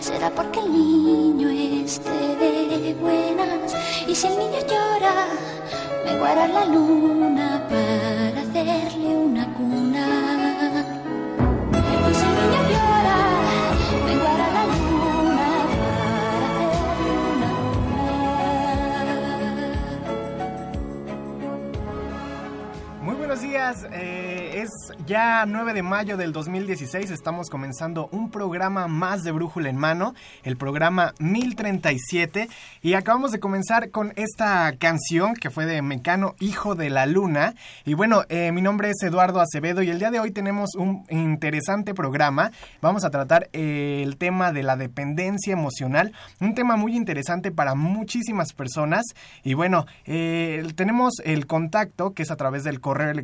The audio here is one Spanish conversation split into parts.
será porque el niño esté de buenas. Y si el niño llora, me guarda la luna para buenos días, eh, es ya 9 de mayo del 2016, estamos comenzando un programa más de Brújula en Mano, el programa 1037, y acabamos de comenzar con esta canción que fue de Mecano, Hijo de la Luna, y bueno, eh, mi nombre es Eduardo Acevedo y el día de hoy tenemos un interesante programa, vamos a tratar eh, el tema de la dependencia emocional, un tema muy interesante para muchísimas personas, y bueno, tenemos el contacto que es a través del correo electrónico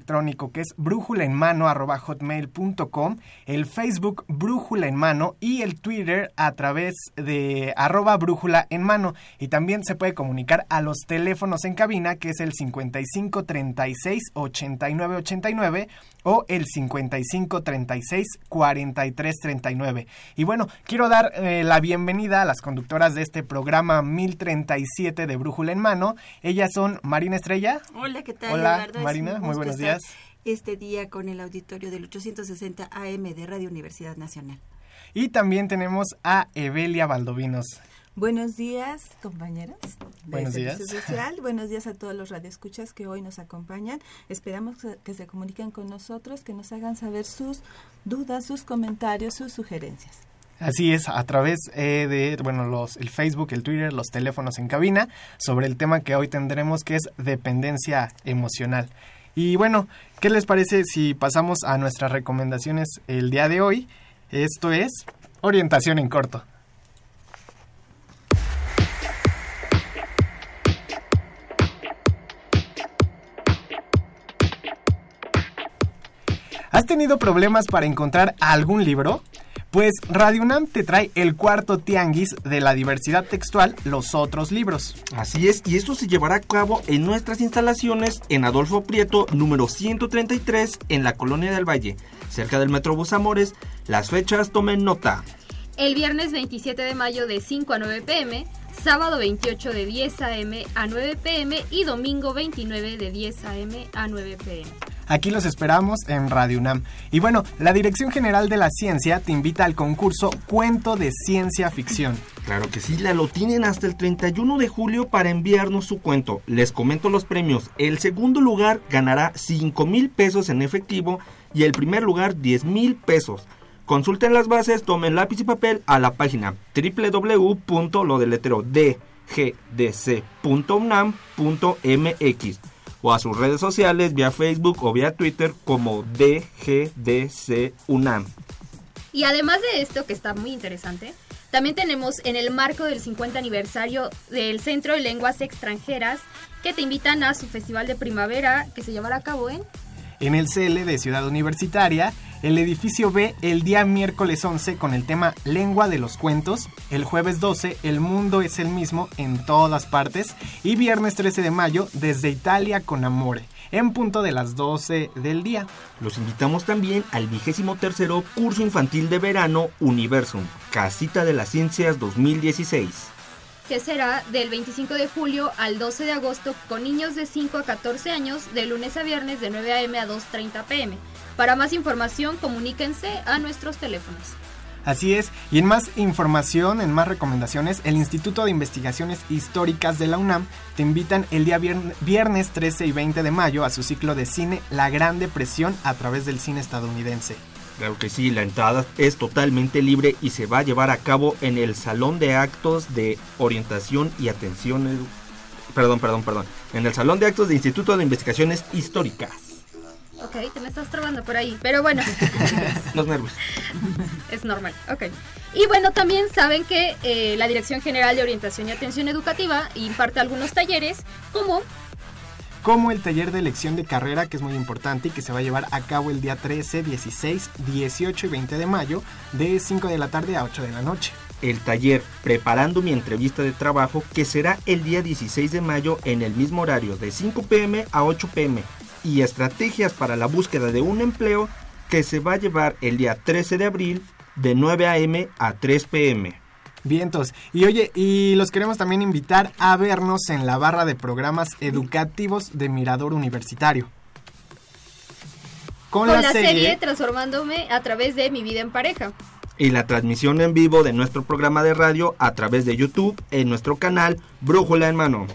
que es brújula en mano arroba hotmail.com, el Facebook brújula en mano y el Twitter a través de arroba brújula en mano. Y también se puede comunicar a los teléfonos en cabina que es el 55 36 89 89 o el 55 36 43 39. Y bueno, quiero dar eh, la bienvenida a las conductoras de este programa 1037 de Brújula en Mano. Ellas son Marina Estrella. Hola, ¿qué tal? Hola, Eduardo? Es Marina, muy buenos estar Este día con el auditorio del 860 AM de Radio Universidad Nacional. Y también tenemos a Evelia Valdovinos. Buenos días, compañeras. de Buenos Servicio días. Social. Buenos días a todos los radioescuchas que hoy nos acompañan. Esperamos que- que se comuniquen con nosotros, que nos hagan saber sus dudas, sus comentarios, sus sugerencias. Así es, a través eh, de bueno, los, el Facebook, el Twitter, los teléfonos en cabina, sobre el tema que hoy tendremos que es dependencia emocional. Y bueno, ¿qué les parece si pasamos a nuestras recomendaciones el día de hoy? Esto es orientación en corto. ¿Has tenido problemas para encontrar algún libro? Pues Radio UNAM te trae el cuarto tianguis de la diversidad textual, los otros libros. Así es, y esto se llevará a cabo en nuestras instalaciones en Adolfo Prieto, número 133, en la Colonia del Valle, cerca del Metrobús Amores. Las fechas tomen nota. El viernes 27 de mayo de 5 a 9 pm, sábado 28 de 10 am a 9 pm y domingo 29 de 10 am a 9 pm. Aquí los esperamos en Radio UNAM. Y bueno, la Dirección General de la Ciencia te invita al concurso Cuento de Ciencia Ficción. Claro que sí, la lo tienen hasta el 31 de julio para enviarnos su cuento. Les comento los premios. El segundo lugar ganará 5 mil pesos en efectivo y el primer lugar 10 mil pesos. Consulten las bases, tomen lápiz y papel a la página www.lodeletero.dgdc.unam.mx o a sus redes sociales vía Facebook o vía Twitter como DGDC UNAM. Y además de esto, que está muy interesante, también tenemos en el marco del 50 aniversario del Centro de Lenguas Extranjeras que te invitan a su festival de primavera que se llevará a cabo en En el CL de Ciudad Universitaria, el edificio B el día miércoles 11 con el tema Lengua de los Cuentos, el jueves 12 El Mundo es el mismo en todas partes y viernes 13 de mayo desde Italia con Amore, en punto de las 12 del día. Los invitamos también al vigésimo tercero curso infantil de verano Universum, Casita de las Ciencias 2016. Que será del 25 de julio al 12 de agosto con niños de 5 a 14 años de lunes a viernes de 9 a.m. a 2.30 pm. Para más información comuníquense a nuestros teléfonos. Así es, y en más información, en más recomendaciones, el Instituto de Investigaciones Históricas de la UNAM te invitan el día viern- viernes 13 y 20 de mayo a su ciclo de cine La Gran Depresión a través del cine estadounidense. Claro que sí, la entrada es totalmente libre y se va a llevar a cabo en el Salón de Actos de Orientación y Atención. Perdón, perdón, perdón. En el Salón de Actos de Instituto de Investigaciones Históricas. Ok, te me estás trabando por ahí, pero bueno. Los nervios. es normal, ok. Y bueno, también saben que eh, la Dirección General de Orientación y Atención Educativa imparte algunos talleres como como el taller de elección de carrera, que es muy importante y que se va a llevar a cabo el día 13, 16, 18 y 20 de mayo, de 5 de la tarde a 8 de la noche. El taller Preparando mi entrevista de trabajo, que será el día 16 de mayo en el mismo horario, de 5 pm a 8 pm. Y estrategias para la búsqueda de un empleo, que se va a llevar el día 13 de abril, de 9 am a 3 pm. Vientos. Y oye, y los queremos también invitar a vernos en la barra de programas educativos de Mirador Universitario. Con, la, serie, Transformándome a través de mi vida en pareja. Y la transmisión en vivo de nuestro programa de radio a través de YouTube en nuestro canal Brújula en Mano.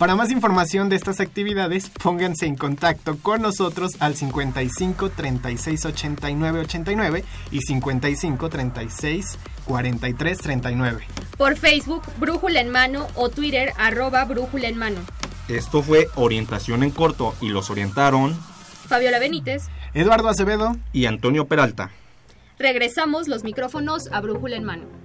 Para más información de estas actividades, pónganse en contacto con nosotros al 55 36 89 89 y 55 36 43 39. Por Facebook, Brújula en Mano o Twitter, arroba Brújula en Mano. Esto fue Orientación en Corto y los orientaron Fabiola Benítez, Eduardo Acevedo y Antonio Peralta. Regresamos los micrófonos a Brújula en Mano.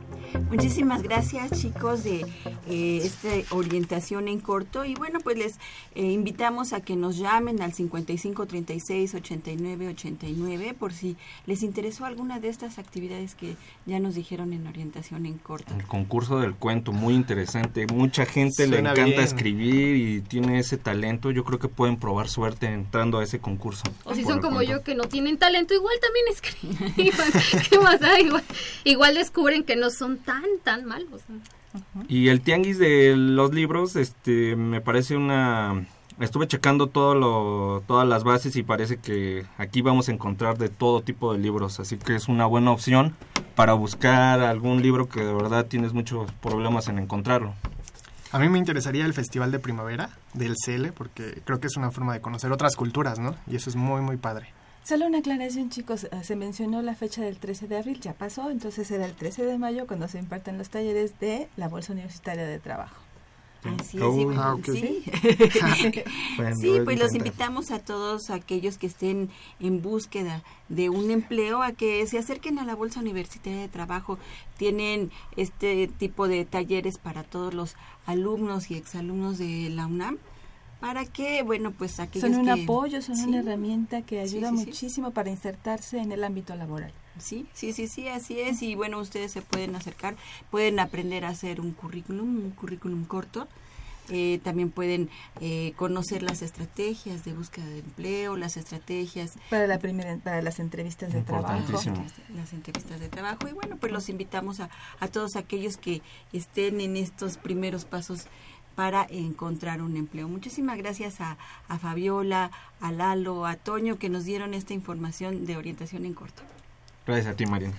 Muchísimas gracias chicos de eh, esta orientación en corto y bueno pues les eh, invitamos a que nos llamen al 55 36 89 89 por si les interesó alguna de estas actividades que ya nos dijeron en orientación en corto. El concurso del cuento muy interesante, mucha gente le encanta escribir y tiene ese talento, yo creo que pueden probar suerte entrando a ese concurso. O si son como yo que no tienen talento igual también escriben. ¿Qué más da? Igual, igual descubren que no son tan, tan malos. Y el tianguis de los libros, este, me parece una... Estuve checando todo lo, todas las bases y parece que aquí vamos a encontrar de todo tipo de libros, así que es una buena opción para buscar algún libro que de verdad tienes muchos problemas en encontrarlo. A mí me interesaría el Festival de Primavera del CL porque creo que es una forma de conocer otras culturas, ¿no? Y eso es muy, muy padre. Solo una aclaración, chicos. Ah, se mencionó la fecha del 13 de abril, ya pasó, entonces será el 13 de mayo cuando se imparten los talleres de la Bolsa Universitaria de Trabajo. sí, sí, pues los invitamos a todos aquellos que estén en búsqueda de un empleo a que se acerquen a la Bolsa Universitaria de Trabajo. Tienen este tipo de talleres para todos los alumnos y exalumnos de la UNAM para que, bueno, pues aquellos Son un apoyo, son una herramienta que ayuda muchísimo para insertarse en el ámbito laboral. Sí, sí, sí, sí, así es. Y bueno, ustedes se pueden acercar, pueden aprender a hacer un currículum, un currículum corto. Eh, también pueden eh, conocer las estrategias de búsqueda de empleo, las estrategias para la primera, para las entrevistas de trabajo, las entrevistas de trabajo y bueno, pues los invitamos a, a todos aquellos que estén en estos primeros pasos para encontrar un empleo. Muchísimas gracias a, a Fabiola, a Lalo, a Toño que nos dieron esta información de orientación en corto. Gracias a ti, Marina.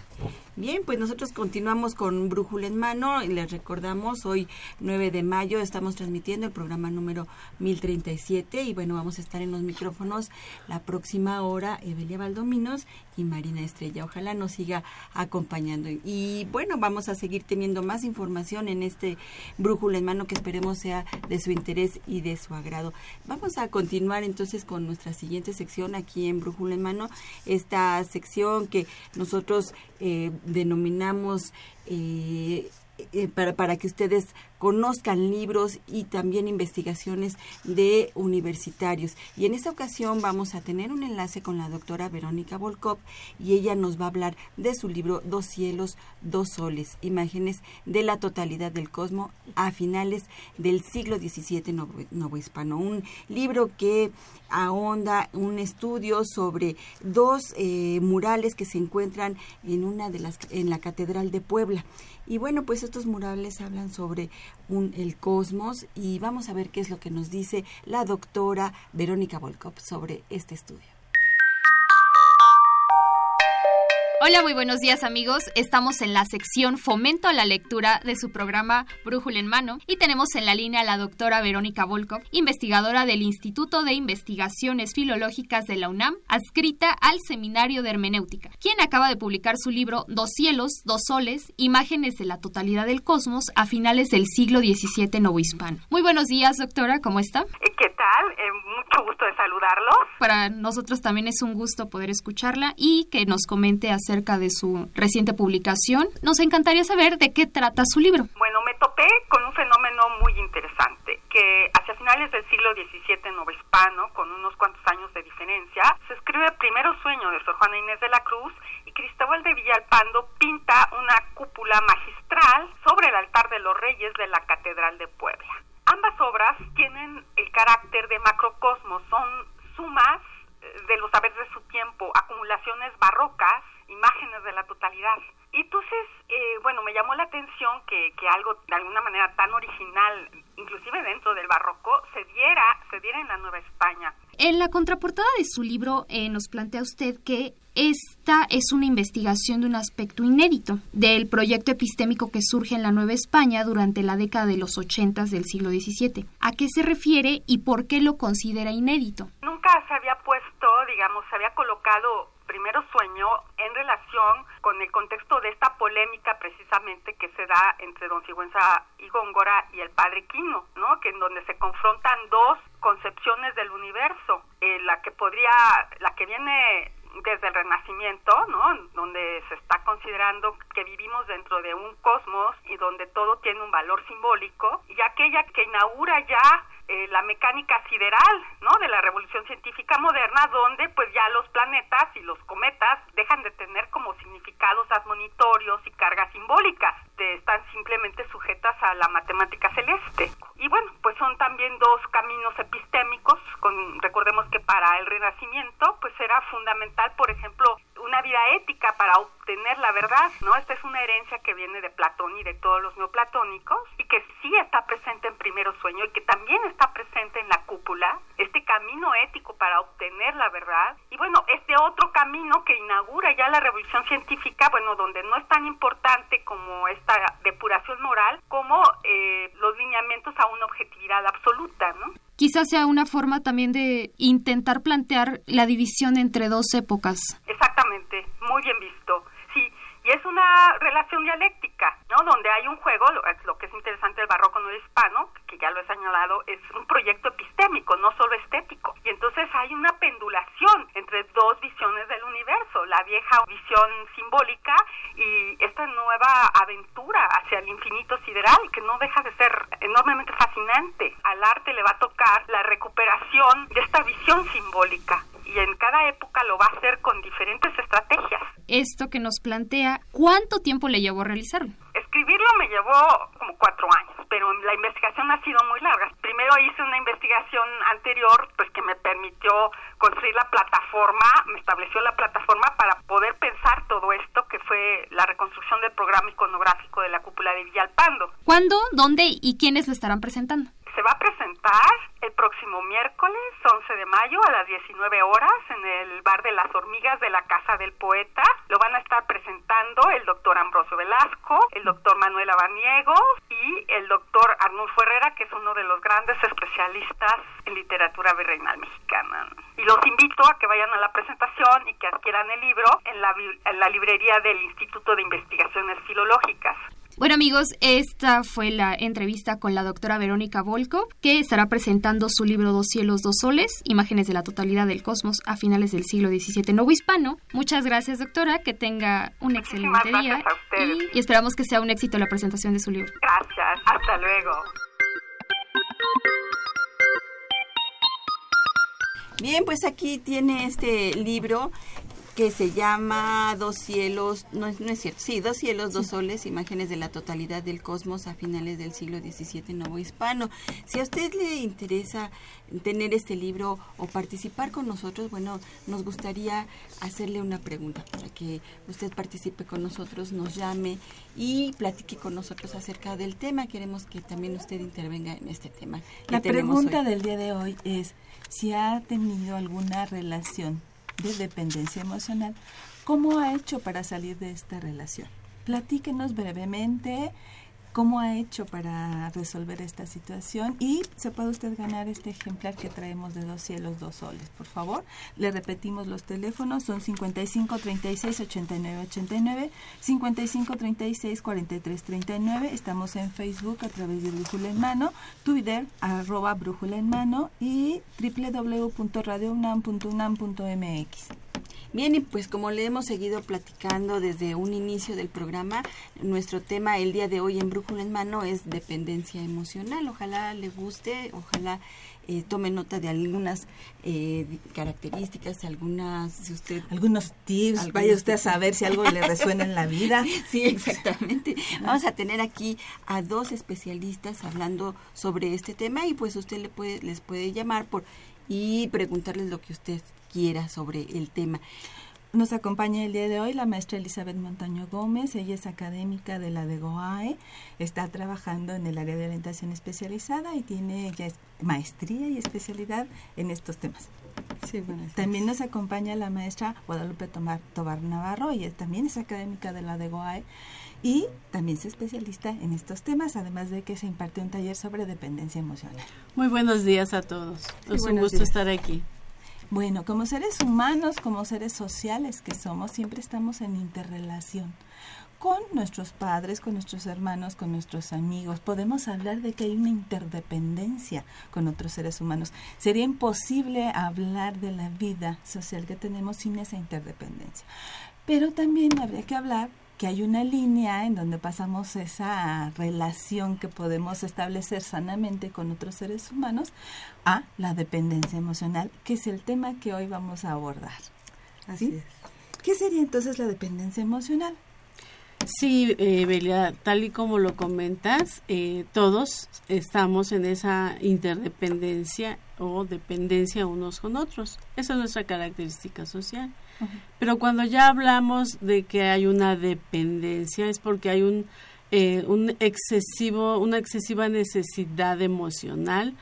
Bien, pues nosotros continuamos con Brújula en Mano y les recordamos, hoy 9 de mayo estamos transmitiendo el programa número 1037 y bueno, vamos a estar en los micrófonos la próxima hora Evelia Valdominos y Marina Estrella. Ojalá nos siga acompañando. Y bueno, vamos a seguir teniendo más información en este Brújula en Mano que esperemos sea de su interés y de su agrado. Vamos a continuar entonces con nuestra siguiente sección aquí en Brújula en Mano, esta sección que nosotros eh, denominamos eh, eh, para, que ustedes conozcan libros y también investigaciones de universitarios. Y en esta ocasión vamos a tener un enlace con la doctora Verónica Volkov y ella nos va a hablar de su libro Dos cielos, dos soles, imágenes de la totalidad del cosmos a finales del siglo XVII novohispano. Un libro que ahonda un estudio sobre dos murales que se encuentran en una de las en la catedral de Puebla y bueno, pues estos murales hablan sobre un, el cosmos y vamos a ver qué es lo que nos dice la doctora Verónica Volkov sobre este estudio. Hola, muy buenos días amigos. Estamos en la sección Fomento a la Lectura de su programa Brújula en Mano y tenemos en la línea a la doctora Verónica Volkov, investigadora del Instituto de Investigaciones Filológicas de la UNAM, adscrita al Seminario de Hermenéutica, quien acaba de publicar su libro Dos cielos, dos soles, imágenes de la totalidad del cosmos a finales del siglo XVII novohispano. Muy buenos días, doctora, ¿cómo está? ¿Qué ¿qué tal? Eh, mucho gusto de saludarlos. Para nosotros también es un gusto poder escucharla y que nos comente acerca de su reciente publicación. Nos encantaría saber de qué trata su libro. Bueno, me topé con un fenómeno muy interesante, que hacia finales del siglo XVII novohispano, con unos cuantos años de diferencia, se escribe Primero Sueño de Sor Juana Inés de la Cruz y Cristóbal de Villalpando pinta una cúpula magistral sobre el altar de los reyes de la Catedral de Puebla. Ambas obras tienen el carácter de macrocosmos, son sumas eh, de los saberes de su tiempo, acumulaciones barrocas, imágenes de la totalidad. Y entonces, eh, bueno, me llamó la atención que, que algo de alguna manera tan original, inclusive dentro del barroco, se diera, se diera en la Nueva España. En la contraportada de su libro eh, nos plantea usted que esta es una investigación de un aspecto inédito del proyecto epistémico que surge en la Nueva España durante la década de los 80 del siglo XVII. ¿A qué se refiere y por qué lo considera inédito? Nunca se había digamos, se había colocado primero sueño en relación con el contexto de esta polémica precisamente que se da entre don Sigüenza y Góngora y el padre Quino, ¿no? Que en donde se confrontan dos concepciones del universo, eh, la que podría, la que viene desde el Renacimiento, ¿no? Donde se está considerando que vivimos dentro de un cosmos y donde todo tiene un valor simbólico, y aquella que inaugura ya eh, la mecánica sideral, ¿no? De la revolución científica moderna, donde pues ya los planetas y los cometas dejan de tener como significados admonitorios y cargas simbólicas, están simplemente sujetas a la matemática celeste. Y bueno, pues son también dos caminos epistémicos, con, recordemos que para el Renacimiento pues era fundamental, por ejemplo, una vida ética para obtener la verdad, ¿no? Esta es una herencia que viene de Platón y de todos los neoplatónicos y que sí está presente en Primero Sueño y que también está presente en la cúpula, este camino ético para obtener la verdad y bueno, este otro camino que inaugura ya la revolución científica, bueno, donde no es tan importante como esta depuración moral como eh, los lineamientos a una objetividad absoluta, ¿no? Quizás sea una forma también de intentar plantear la división entre dos épocas. Exactamente, muy bien visto. Y es una relación dialéctica, ¿no? Donde hay un juego, lo, que es interesante del barroco no hispano, que ya lo he señalado, es un proyecto epistémico, no solo estético. Y entonces hay una pendulación entre dos visiones del universo, la vieja visión simbólica y esta nueva aventura hacia el infinito sideral, que no deja de ser enormemente fascinante. Al arte le va a tocar la recuperación de esta visión simbólica y en cada época lo va a hacer con diferentes estrategias. Esto que nos plantea, ¿cuánto tiempo le llevó a realizarlo? Escribirlo me llevó como cuatro años, pero la investigación ha sido muy larga. Primero hice una investigación anterior, pues que me permitió construir la plataforma, me estableció la plataforma para poder pensar todo esto, que fue la reconstrucción del programa iconográfico de la cúpula de Villalpando. ¿Cuándo, dónde y quiénes lo estarán presentando? Se va a presentar el próximo miércoles 11 de mayo a las 19 horas en el Bar de las Hormigas de la Casa del Poeta. Lo van a estar presentando el doctor Ambrosio Velasco, el doctor Manuel Abaniego y el doctor Arnulfo Herrera, que es uno de los grandes especialistas en literatura virreinal mexicana. Y los invito a que vayan a la presentación y que adquieran el libro en la, en la librería del Instituto de Investigaciones Filológicas. Bueno amigos, esta fue la entrevista con la doctora Verónica Volkov, que estará presentando su libro Dos cielos, dos soles, imágenes de la totalidad del cosmos a finales del siglo XVII nuevo hispano. Muchas gracias doctora, que tenga un excelente día y, y esperamos que sea un éxito la presentación de su libro. Gracias, hasta luego. Bien, pues aquí tiene este libro que se llama Dos cielos, no, no es cierto, sí, Dos cielos, dos soles, imágenes de la totalidad del cosmos a finales del siglo XVII nuevo hispano. Si a usted le interesa tener este libro o participar con nosotros, bueno, nos gustaría hacerle una pregunta para que usted participe con nosotros, nos llame y platique con nosotros acerca del tema. Queremos que también usted intervenga en este tema. La pregunta del día de hoy es si ha tenido alguna relación de dependencia emocional, ¿cómo ha hecho para salir de esta relación? Platíquenos brevemente cómo ha hecho para resolver esta situación y se puede usted ganar este ejemplar que traemos de dos cielos, dos soles, por favor. Le repetimos los teléfonos, son 55 36 89 89, 55 36 43 39. Estamos en Facebook a través de Brújula en Mano, Twitter arroba Brújula en Mano y www.radiounam.unam.mx. Bien, y pues como le hemos seguido platicando desde un inicio del programa, nuestro tema el día de hoy en Brújula en Mano es dependencia emocional. Ojalá le guste, ojalá eh, tome nota de algunas eh, características, algunas, si usted... Algunos tips, Algunos vaya usted a saber si algo le resuena en la vida. Sí, exactamente. Vamos a tener aquí a dos especialistas hablando sobre este tema y pues usted le puede, les puede llamar por y preguntarles lo que usted quiera sobre el tema. Nos acompaña el día de hoy la maestra Elizabeth Montaño Gómez. Ella es académica de la de GOAE. Está trabajando en el área de orientación especializada y tiene ya es- maestría y especialidad en estos temas. Sí, También nos acompaña la maestra Guadalupe Tomar, Tobar Navarro. Ella también es académica de la de GOAE y también es especialista en estos temas, además de que se imparte un taller sobre dependencia emocional. Muy buenos días a todos. es un gusto días. estar aquí. Bueno, como seres humanos, como seres sociales que somos, siempre estamos en interrelación con nuestros padres, con nuestros hermanos, con nuestros amigos. Podemos hablar de que hay una interdependencia con otros seres humanos. Sería imposible hablar de la vida social que tenemos sin esa interdependencia. Pero también habría que hablar que hay una línea en donde pasamos esa relación que podemos establecer sanamente con otros seres humanos a la dependencia emocional, que es el tema que hoy vamos a abordar. Así ¿Sí? es. ¿Qué sería entonces la dependencia emocional? Sí, eh, Belia, tal y como lo comentas, eh, todos estamos en esa interdependencia o dependencia unos con otros. Esa es nuestra característica social. Pero cuando ya hablamos de que hay una dependencia es porque hay un, eh, un excesivo, una excesiva necesidad emocional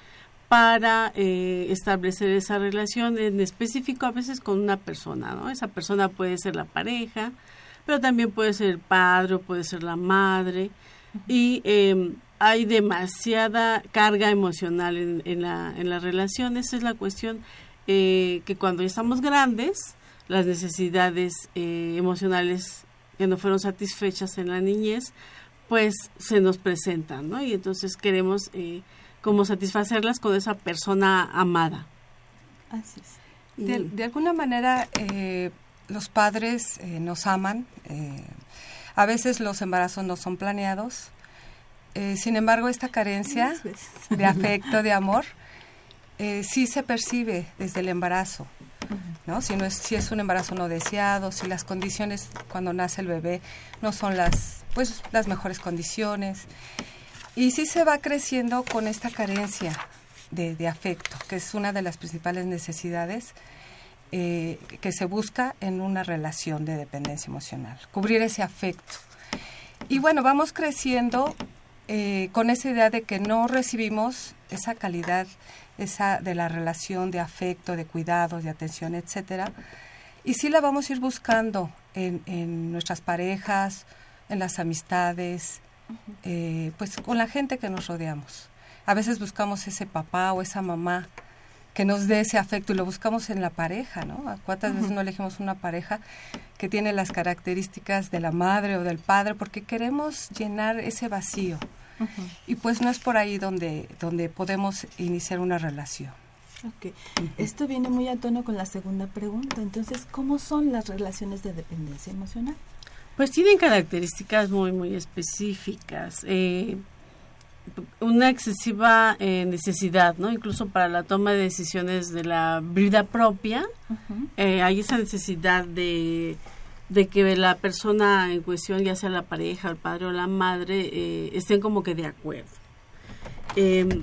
para eh, establecer esa relación en específico a veces con una persona, ¿no? Esa persona puede ser la pareja, pero también puede ser el padre o puede ser la madre y eh, hay demasiada carga emocional en, en, la, en la relación. Esa es la cuestión eh, que cuando ya estamos grandes, las necesidades eh, emocionales que no fueron satisfechas en la niñez, pues se nos presentan, ¿no? Y entonces queremos eh, como satisfacerlas con esa persona amada. Así es. De, de alguna manera, eh, los padres eh, nos aman. eh, a veces los embarazos no son planeados. eh, sin embargo, esta carencia de afecto, de amor, eh, sí se percibe desde el embarazo. Si, es, un embarazo no deseado, si las condiciones cuando nace el bebé no son las, pues, las mejores condiciones. Y sí se va creciendo con esta carencia de, de afecto, que es una de las principales necesidades eh, que se busca en una relación de dependencia emocional, cubrir ese afecto. Y bueno, vamos creciendo eh, con esa idea de que no recibimos esa calidad esa de la relación de afecto, de cuidados, de atención, etcétera. Y sí la vamos a ir buscando en, en nuestras parejas, en las amistades, eh, pues con la gente que nos rodeamos. A veces buscamos ese papá o esa mamá que nos dé ese afecto y lo buscamos en la pareja, ¿no? ¿A ¿Cuántas veces no elegimos una pareja que tiene las características de la madre o del padre porque queremos llenar ese vacío? Y pues no es por ahí donde, donde podemos iniciar una relación. Ok. Esto viene muy a tono con la segunda pregunta. Entonces, ¿cómo son las relaciones de dependencia emocional? Pues tienen características muy, muy específicas. Eh, una excesiva eh, necesidad, ¿no? Incluso para la toma de decisiones de la vida propia, eh, hay esa necesidad de, de que la persona en cuestión, ya sea la pareja, el padre o la madre, eh, estén como que de acuerdo. Eh,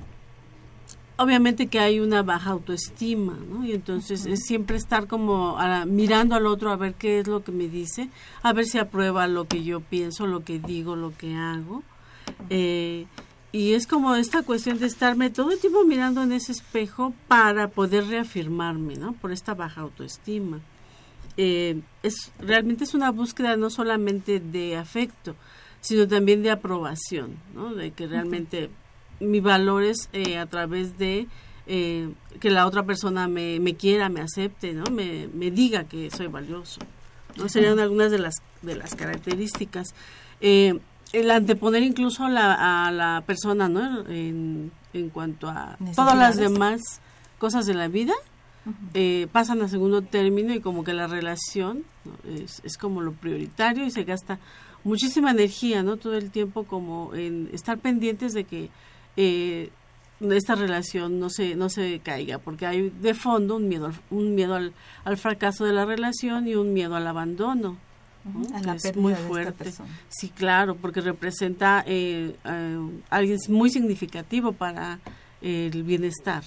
obviamente que hay una baja autoestima, ¿no? Y entonces es siempre estar como a- mirando al otro a ver qué es lo que me dice, a ver si aprueba lo que yo pienso, lo que digo, lo que hago. Eh, y es como esta cuestión de estarme todo el tiempo mirando en ese espejo para poder reafirmarme, ¿no? Por esta baja autoestima. Eh, es realmente es una búsqueda no solamente de afecto, sino también de aprobación, ¿no? De que realmente mi valor es eh, a través de eh, que la otra persona me, me quiera, me acepte, ¿no? Me, me diga que soy valioso. ¿no? Serían algunas de las, de las características. Eh, el anteponer incluso la, a la persona, ¿no? En, en cuanto a todas las demás cosas de la vida, eh, pasan a segundo término y como que la relación ¿no? es, es como lo prioritario y se gasta muchísima energía, ¿no? Todo el tiempo como en estar pendientes de que eh, esta relación no se no se caiga porque hay de fondo un miedo al, un miedo al, al fracaso de la relación y un miedo al abandono ¿no? A la es muy fuerte sí claro porque representa eh, eh, alguien muy significativo para el bienestar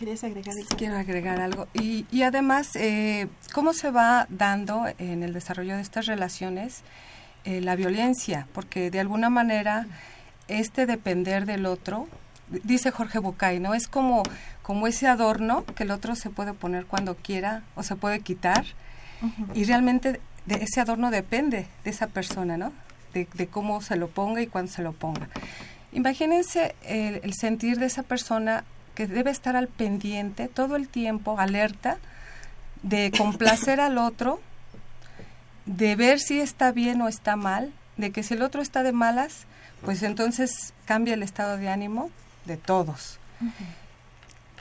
¿Quieres agregar el Quiero agregar algo. Y, y además, eh, ¿cómo se va dando en el desarrollo de estas relaciones eh, la violencia? Porque de alguna manera, este depender del otro, dice Jorge Bucay, ¿no? Es como, como ese adorno que el otro se puede poner cuando quiera o se puede quitar. Y realmente de ese adorno depende de esa persona, ¿no? De, de cómo se lo ponga y cuándo se lo ponga. Imagínense el, el sentir de esa persona que debe estar al pendiente todo el tiempo, alerta, de complacer al otro, de ver si está bien o está mal, de que si el otro está de malas, pues entonces cambia el estado de ánimo de todos.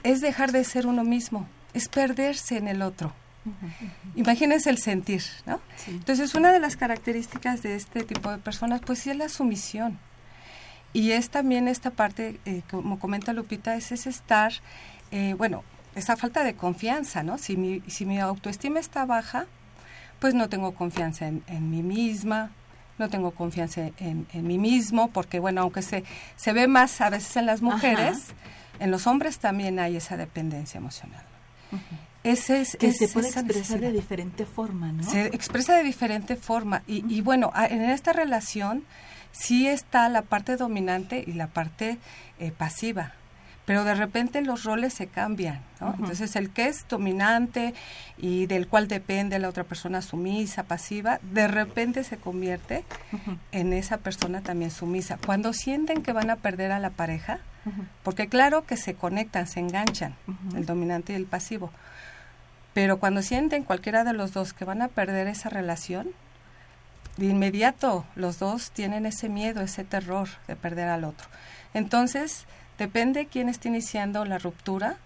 Es dejar de ser uno mismo, es perderse en el otro. Imagínense el sentir, ¿no? Entonces, una de las características de este tipo de personas, pues sí es la sumisión. Y es también esta parte, eh, como comenta Lupita, es ese estar, eh, bueno, esa falta de confianza, ¿no? Si mi, si mi autoestima está baja, pues no tengo confianza en, en mí misma, no tengo confianza en, en, mí mismo, porque bueno, aunque se, se ve más a veces en las mujeres, Ajá. en los hombres también hay esa dependencia emocional. Uh -huh. Ese es, que es, se puede expresar de diferente forma, ¿no? Se expresa de diferente forma. Y, uh -huh. y bueno, en esta relación sí está la parte dominante y la parte eh, pasiva. Pero de repente los roles se cambian, ¿no? Uh -huh. Entonces el que es dominante y del cual depende la otra persona sumisa, pasiva, de repente se convierte uh -huh. en esa persona también sumisa. Cuando sienten que van a perder a la pareja, uh -huh. porque claro que se conectan, se enganchan, el dominante y el pasivo, pero cuando sienten cualquiera de los dos que van a perder esa relación, de inmediato los dos tienen ese miedo, ese terror de perder al otro. Entonces, depende quién esté iniciando la ruptura,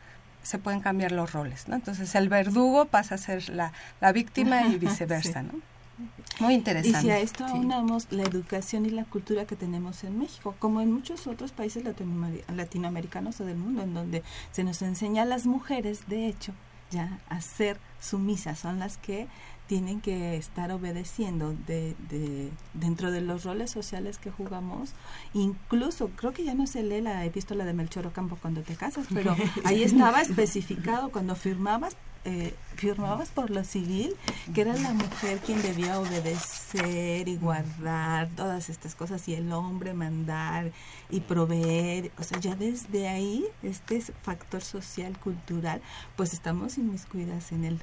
se pueden cambiar los roles, ¿no? Entonces, el verdugo pasa a ser la, la víctima y viceversa, sí. ¿no? Muy interesante. Y si a esto sí. unamos la educación y la cultura que tenemos en México, como en muchos otros países latinoamericanos o del mundo, en donde se nos enseña a las mujeres, de hecho, ya a ser sumisas, son las que tienen que estar obedeciendo de, de, dentro de los roles sociales que jugamos. Incluso, creo que ya no se lee la epístola de Melchor Ocampo cuando te casas, pero ahí estaba especificado cuando firmabas eh, firmabas por lo civil, que era la mujer quien debía obedecer y guardar todas estas cosas y el hombre mandar y proveer, o sea, ya desde ahí, este factor social, cultural, pues estamos inmiscuidas en el,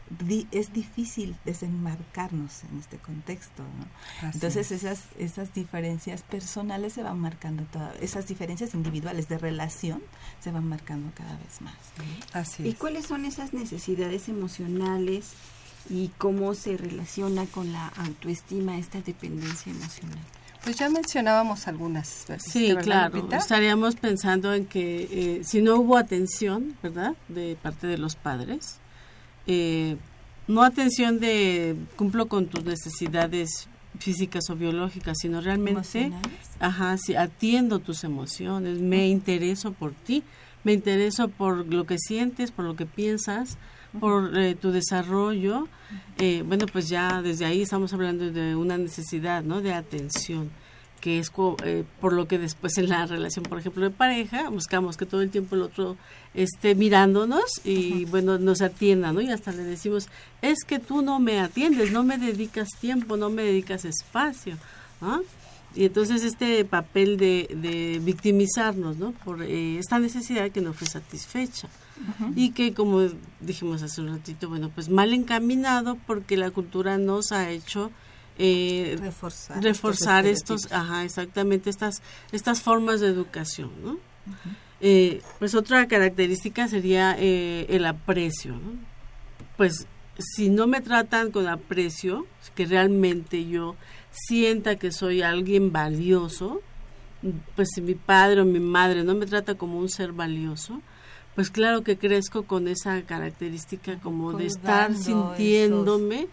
es difícil desenmarcarnos en este contexto, ¿no? Entonces es. esas, esas diferencias personales se van marcando, toda, esas diferencias individuales de relación se van marcando cada vez más. ¿no? Así ¿Y cuáles son esas necesidades emocionales y cómo se relaciona con la autoestima esta dependencia emocional. Pues ya mencionábamos algunas. Sí, claro. Lupita? Estaríamos pensando en que eh, si no hubo atención, ¿verdad? De parte de los padres, eh, no atención de cumplo con tus necesidades físicas o biológicas, sino realmente, ajá, sí, atiendo tus emociones, me intereso por ti, me intereso por lo que sientes, por lo que piensas, por eh, tu desarrollo, eh, bueno, pues ya desde ahí estamos hablando de una necesidad, ¿no? De atención, que es eh, por lo que después en la relación, por ejemplo, de pareja, buscamos que todo el tiempo el otro esté mirándonos y, bueno, nos atienda, ¿no? Y hasta le decimos, es que tú no me atiendes, no me dedicas tiempo, no me dedicas espacio, ¿no? Y entonces este papel de, de victimizarnos, ¿no? Por eh, esta necesidad que no fue satisfecha. Uh -huh. Y que, como dijimos hace un ratito, bueno, pues mal encaminado porque la cultura nos ha hecho eh, reforzar, reforzar estos, ajá, exactamente estas estas formas de educación, ¿no? Eh, pues otra característica sería eh, el aprecio, ¿no? Pues si no me tratan con aprecio, que realmente yo sienta que soy alguien valioso, pues si mi padre o mi madre no me trata como un ser valioso, pues claro que crezco con esa característica como de estar sintiéndome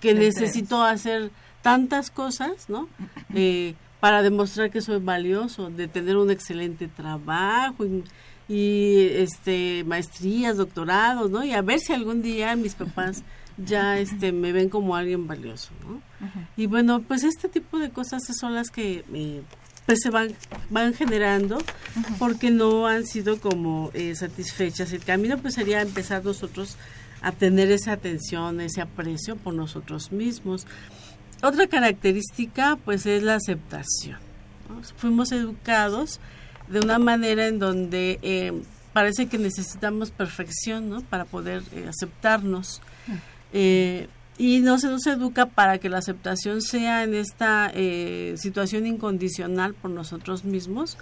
que necesito hacer tantas cosas, ¿no? Eh, para demostrar que soy valioso, de tener un excelente trabajo y, y, este maestrías, doctorados, ¿no? Y a ver si algún día mis papás ya este me ven como alguien valioso, ¿no? Y bueno, pues este tipo de cosas son las que eh, pues se van van generando porque no han sido como eh, satisfechas. El camino pues sería empezar nosotros a tener esa atención, ese aprecio por nosotros mismos. Otra característica pues es la aceptación. ¿no? Fuimos educados de una manera en donde eh, parece que necesitamos perfección ¿no? para poder eh, aceptarnos. Eh, y no se nos educa para que la aceptación sea en esta eh, situación incondicional por nosotros mismos,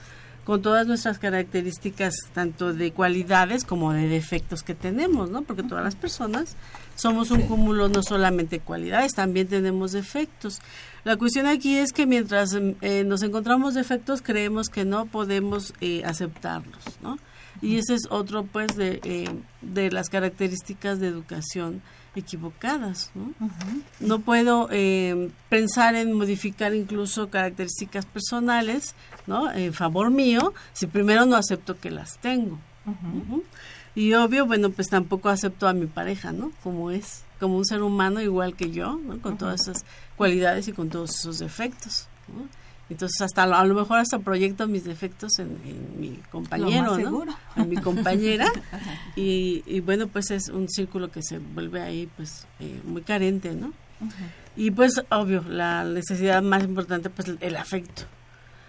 con todas nuestras características, tanto de cualidades como de defectos que tenemos, ¿no? Porque todas las personas somos un cúmulo no solamente de cualidades, también tenemos defectos. La cuestión aquí es que mientras eh, nos encontramos defectos, creemos que no podemos eh, aceptarlos, ¿no? Y ese es otro, pues, de, eh, de las características de educación equivocadas, ¿no? No puedo eh, pensar en modificar incluso características personales, ¿no? En favor mío, si primero no acepto que las tengo. Ujú. Y obvio, bueno, pues tampoco acepto a mi pareja, ¿no? Como es, como un ser humano igual que yo, ¿no? Con todas esas cualidades y con todos esos defectos, ¿no? Entonces hasta a lo mejor hasta proyecto mis defectos en, en mi compañero, ¿no? En mi compañera y, y bueno, pues es un círculo que se vuelve ahí pues eh, muy carente, ¿no? Y pues obvio, la necesidad más importante pues el afecto.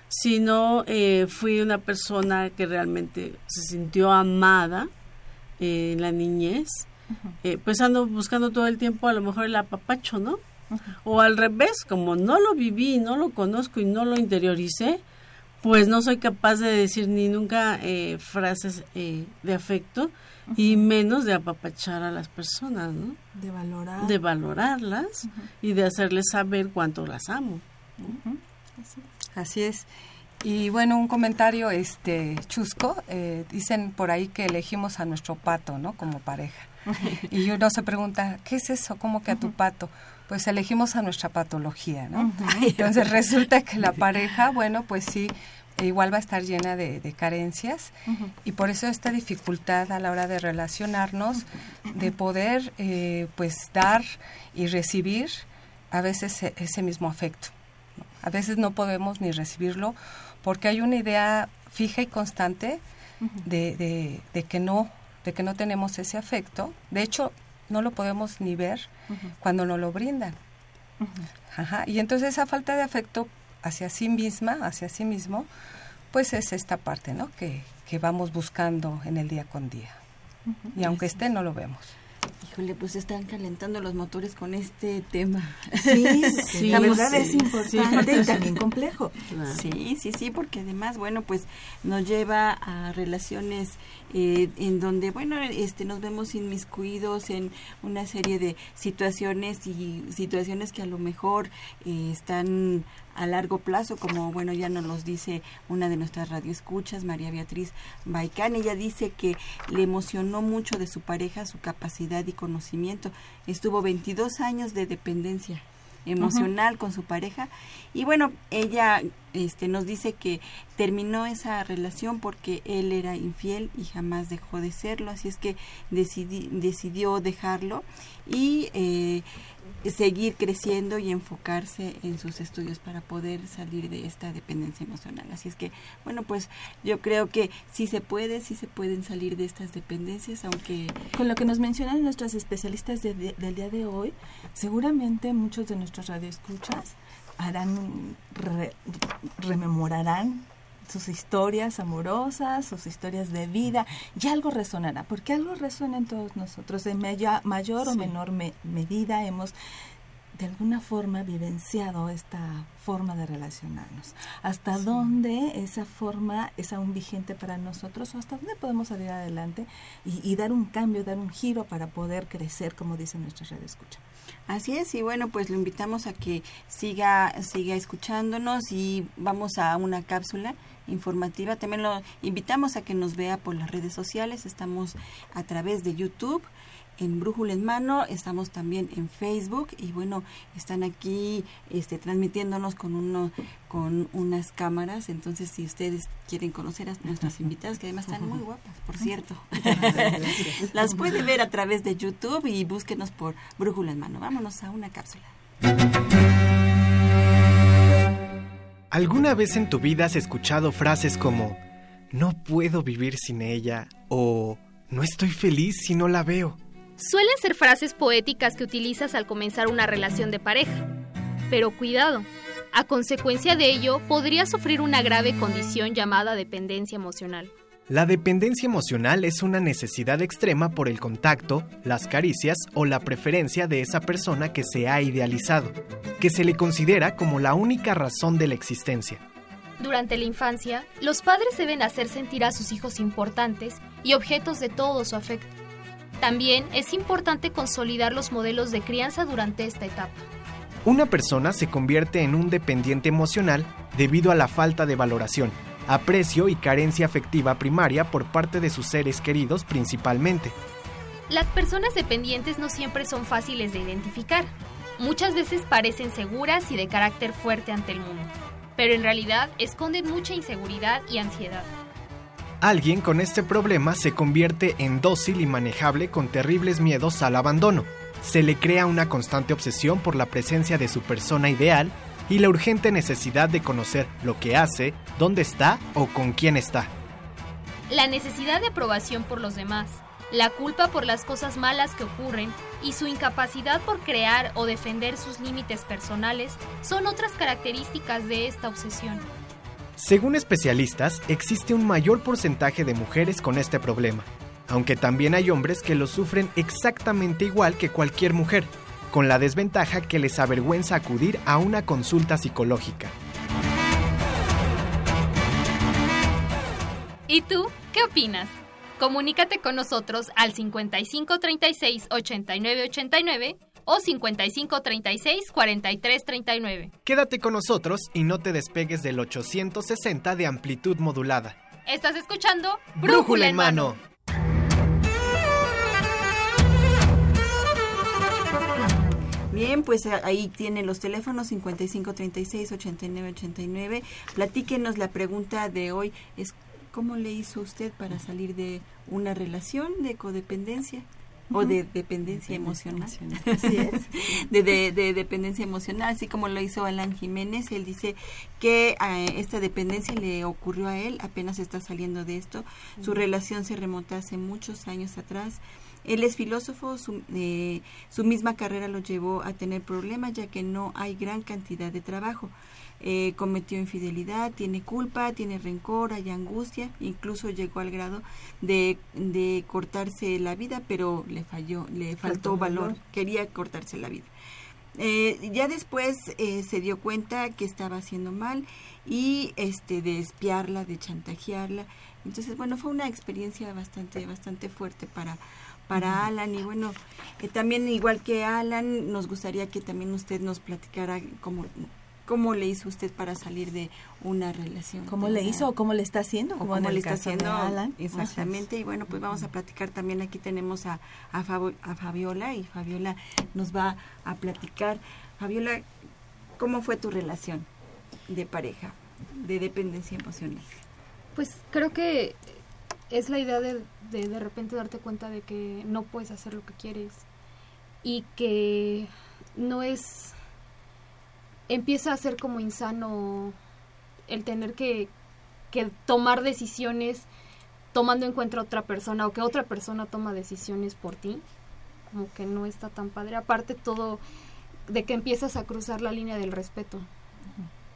Si no eh, fui una persona que realmente se sintió amada eh, en la niñez, eh, pues ando buscando todo el tiempo a lo mejor el apapacho, ¿no? O al revés, como no lo viví, no lo conozco y no lo interioricé, pues no soy capaz de decir ni nunca eh, frases eh, de afecto y menos de apapachar a las personas, ¿no? De valorar. De valorarlas y de hacerles saber cuánto las amo. Así es. Y bueno, un comentario este chusco, eh, dicen por ahí que elegimos a nuestro pato, ¿no? Como pareja. Y uno se pregunta, ¿qué es eso? ¿Cómo que a tu pato? Pues elegimos a nuestra patología, ¿no? Entonces resulta que la pareja, bueno, pues sí, igual va a estar llena de, de carencias y por eso esta dificultad a la hora de relacionarnos, de poder eh, pues dar y recibir a veces e- ese mismo afecto. A veces no podemos ni recibirlo porque hay una idea fija y constante de, de- de que no de que no tenemos ese afecto. De hecho, no lo podemos ni ver cuando nos lo brindan. Ajá. Y entonces esa falta de afecto hacia sí misma, hacia sí mismo, pues es esta parte, ¿no? Que, que vamos buscando en el día con día. Y aunque esté, no lo vemos. Híjole, pues están calentando los motores con este tema. Sí, Sí, la verdad sí, es importante sí. y también complejo. Sí, sí, sí, porque además, bueno, pues nos lleva a relaciones eh, en donde, bueno, este, nos vemos inmiscuidos en una serie de situaciones y situaciones que a lo mejor eh, están a largo plazo, como bueno ya nos los dice una de nuestras radioescuchas, María Beatriz Baicán. Ella dice que le emocionó mucho de su pareja su capacidad y conocimiento. Estuvo 22 años de dependencia emocional con su pareja y bueno ella este nos dice que terminó esa relación porque él era infiel y jamás dejó de serlo así es que decidí- decidió dejarlo y eh, seguir creciendo y enfocarse en sus estudios para poder salir de esta dependencia emocional. Así es que bueno pues yo creo que sí se puede sí se pueden salir de estas dependencias aunque Con lo que nos mencionan nuestras especialistas de- de- del día de hoy, seguramente muchos de nuestros radioescuchas harán, re- rememorarán sus historias amorosas, sus historias de vida, y algo resonará, porque algo resuena en todos nosotros, en maya- mayor o menor me- medida hemos de alguna forma vivenciado esta forma de relacionarnos. ¿Hasta dónde esa forma es aún vigente para nosotros o hasta dónde podemos salir adelante y, y dar un cambio, dar un giro para poder crecer, como dice nuestra red escucha? Así es, y bueno, pues lo invitamos a que siga, siga escuchándonos y vamos a una cápsula informativa. También lo invitamos a que nos vea por las redes sociales. Estamos a través de YouTube en Brújula en Mano, estamos también en Facebook y bueno, están aquí este, transmitiéndonos con uno con unas cámaras, entonces si ustedes quieren conocer a nuestras invitadas, que además están muy guapas, por cierto, las puede ver a través de YouTube y búsquenos por Brújula en Mano. Vámonos a una cápsula. ¿Alguna vez en tu vida has escuchado frases como no puedo vivir sin ella o no estoy feliz si no la veo? Suelen ser frases poéticas que utilizas al comenzar una relación de pareja. Pero cuidado, a consecuencia de ello podrías sufrir una grave condición llamada dependencia emocional. La dependencia emocional es una necesidad extrema por el contacto, las caricias o la preferencia de esa persona que se ha idealizado, que se le considera como la única razón de la existencia. Durante la infancia, los padres deben hacer sentir a sus hijos importantes y objetos de todo su afecto. También es importante consolidar los modelos de crianza durante esta etapa. Una persona se convierte en un dependiente emocional debido a la falta de valoración, aprecio y carencia afectiva primaria por parte de sus seres queridos principalmente. Las personas dependientes no siempre son fáciles de identificar. Muchas veces parecen seguras y de carácter fuerte ante el mundo, pero en realidad esconden mucha inseguridad y ansiedad. Alguien con este problema se convierte en dócil y manejable con terribles miedos al abandono. Se le crea una constante obsesión por la presencia de su persona ideal y la urgente necesidad de conocer lo que hace, dónde está o con quién está. La necesidad de aprobación por los demás, la culpa por las cosas malas que ocurren y su incapacidad por crear o defender sus límites personales son otras características de esta obsesión. Según especialistas, existe un mayor porcentaje de mujeres con este problema, aunque también hay hombres que lo sufren exactamente igual que cualquier mujer, con la desventaja que les avergüenza acudir a una consulta psicológica. ¿Y tú qué opinas? Comunícate con nosotros al 5536 8989 o 5536 4339. Quédate con nosotros y no te despegues del 860 de amplitud modulada. Estás escuchando Brújula en mano. Bien, pues eh, ahí tienen los teléfonos 5536 8989. Platíquenos la pregunta de hoy es ¿cómo le hizo usted para salir de una relación de codependencia? O de dependencia emocional. Así es. De, de, de, dependencia emocional, así como lo hizo Alan Jiménez. Él dice que eh, esta dependencia le ocurrió a él, apenas está saliendo de esto. Su relación se remonta hace muchos años atrás. Él es filósofo, su, eh, su misma carrera lo llevó a tener problemas ya que no hay gran cantidad de trabajo. Eh, cometió infidelidad, tiene culpa, tiene rencor, hay angustia, incluso llegó al grado de, de cortarse la vida, pero le falló, le faltó, valor, quería cortarse la vida. Eh, ya después eh, se dio cuenta que estaba haciendo mal y este de espiarla, de chantajearla. Entonces, bueno, fue una experiencia bastante bastante fuerte para para Alan y bueno, eh, también igual que Alan, nos gustaría que también usted nos platicara cómo cómo le hizo usted para salir de una relación. ¿Cómo le hizo o cómo le está haciendo? Como cómo le está haciendo Alan. Exactamente. Y bueno, pues vamos a platicar también. Aquí tenemos a, a, a, Fabiola y Fabiola nos va a platicar. Fabiola, ¿cómo fue tu relación de pareja, de dependencia emocional? Pues creo que es la idea de, de de repente darte cuenta de que no puedes hacer lo que quieres y que no es empieza a ser como insano el tener que, que tomar decisiones tomando en cuenta a otra persona o que otra persona toma decisiones por ti, como que no está tan padre. Aparte todo de que empiezas a cruzar la línea del respeto,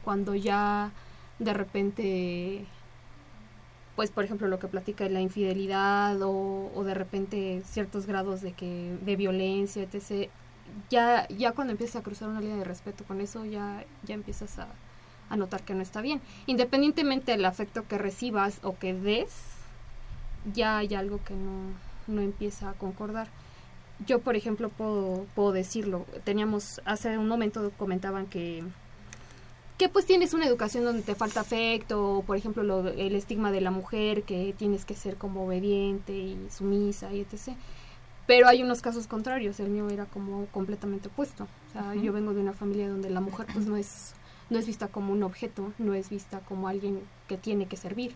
cuando ya de repente, pues por ejemplo lo que platica de la infidelidad o, o de repente ciertos grados de que de violencia, etc ya, ya cuando empiezas a cruzar una línea de respeto con eso, ya, ya empiezas a, notar que no está bien. Independientemente del afecto que recibas o que des, ya hay algo que no, no empieza a concordar. Yo, por ejemplo, puedo, puedo decirlo. Teníamos, hace un momento comentaban que que pues tienes una educación donde te falta afecto, o por ejemplo lo, el estigma de la mujer, que tienes que ser como obediente y sumisa y etc. Pero hay unos casos contrarios, el mío era como completamente opuesto. O sea, yo vengo de una familia donde la mujer pues no es, no es vista como un objeto, no es vista como alguien que tiene que servir.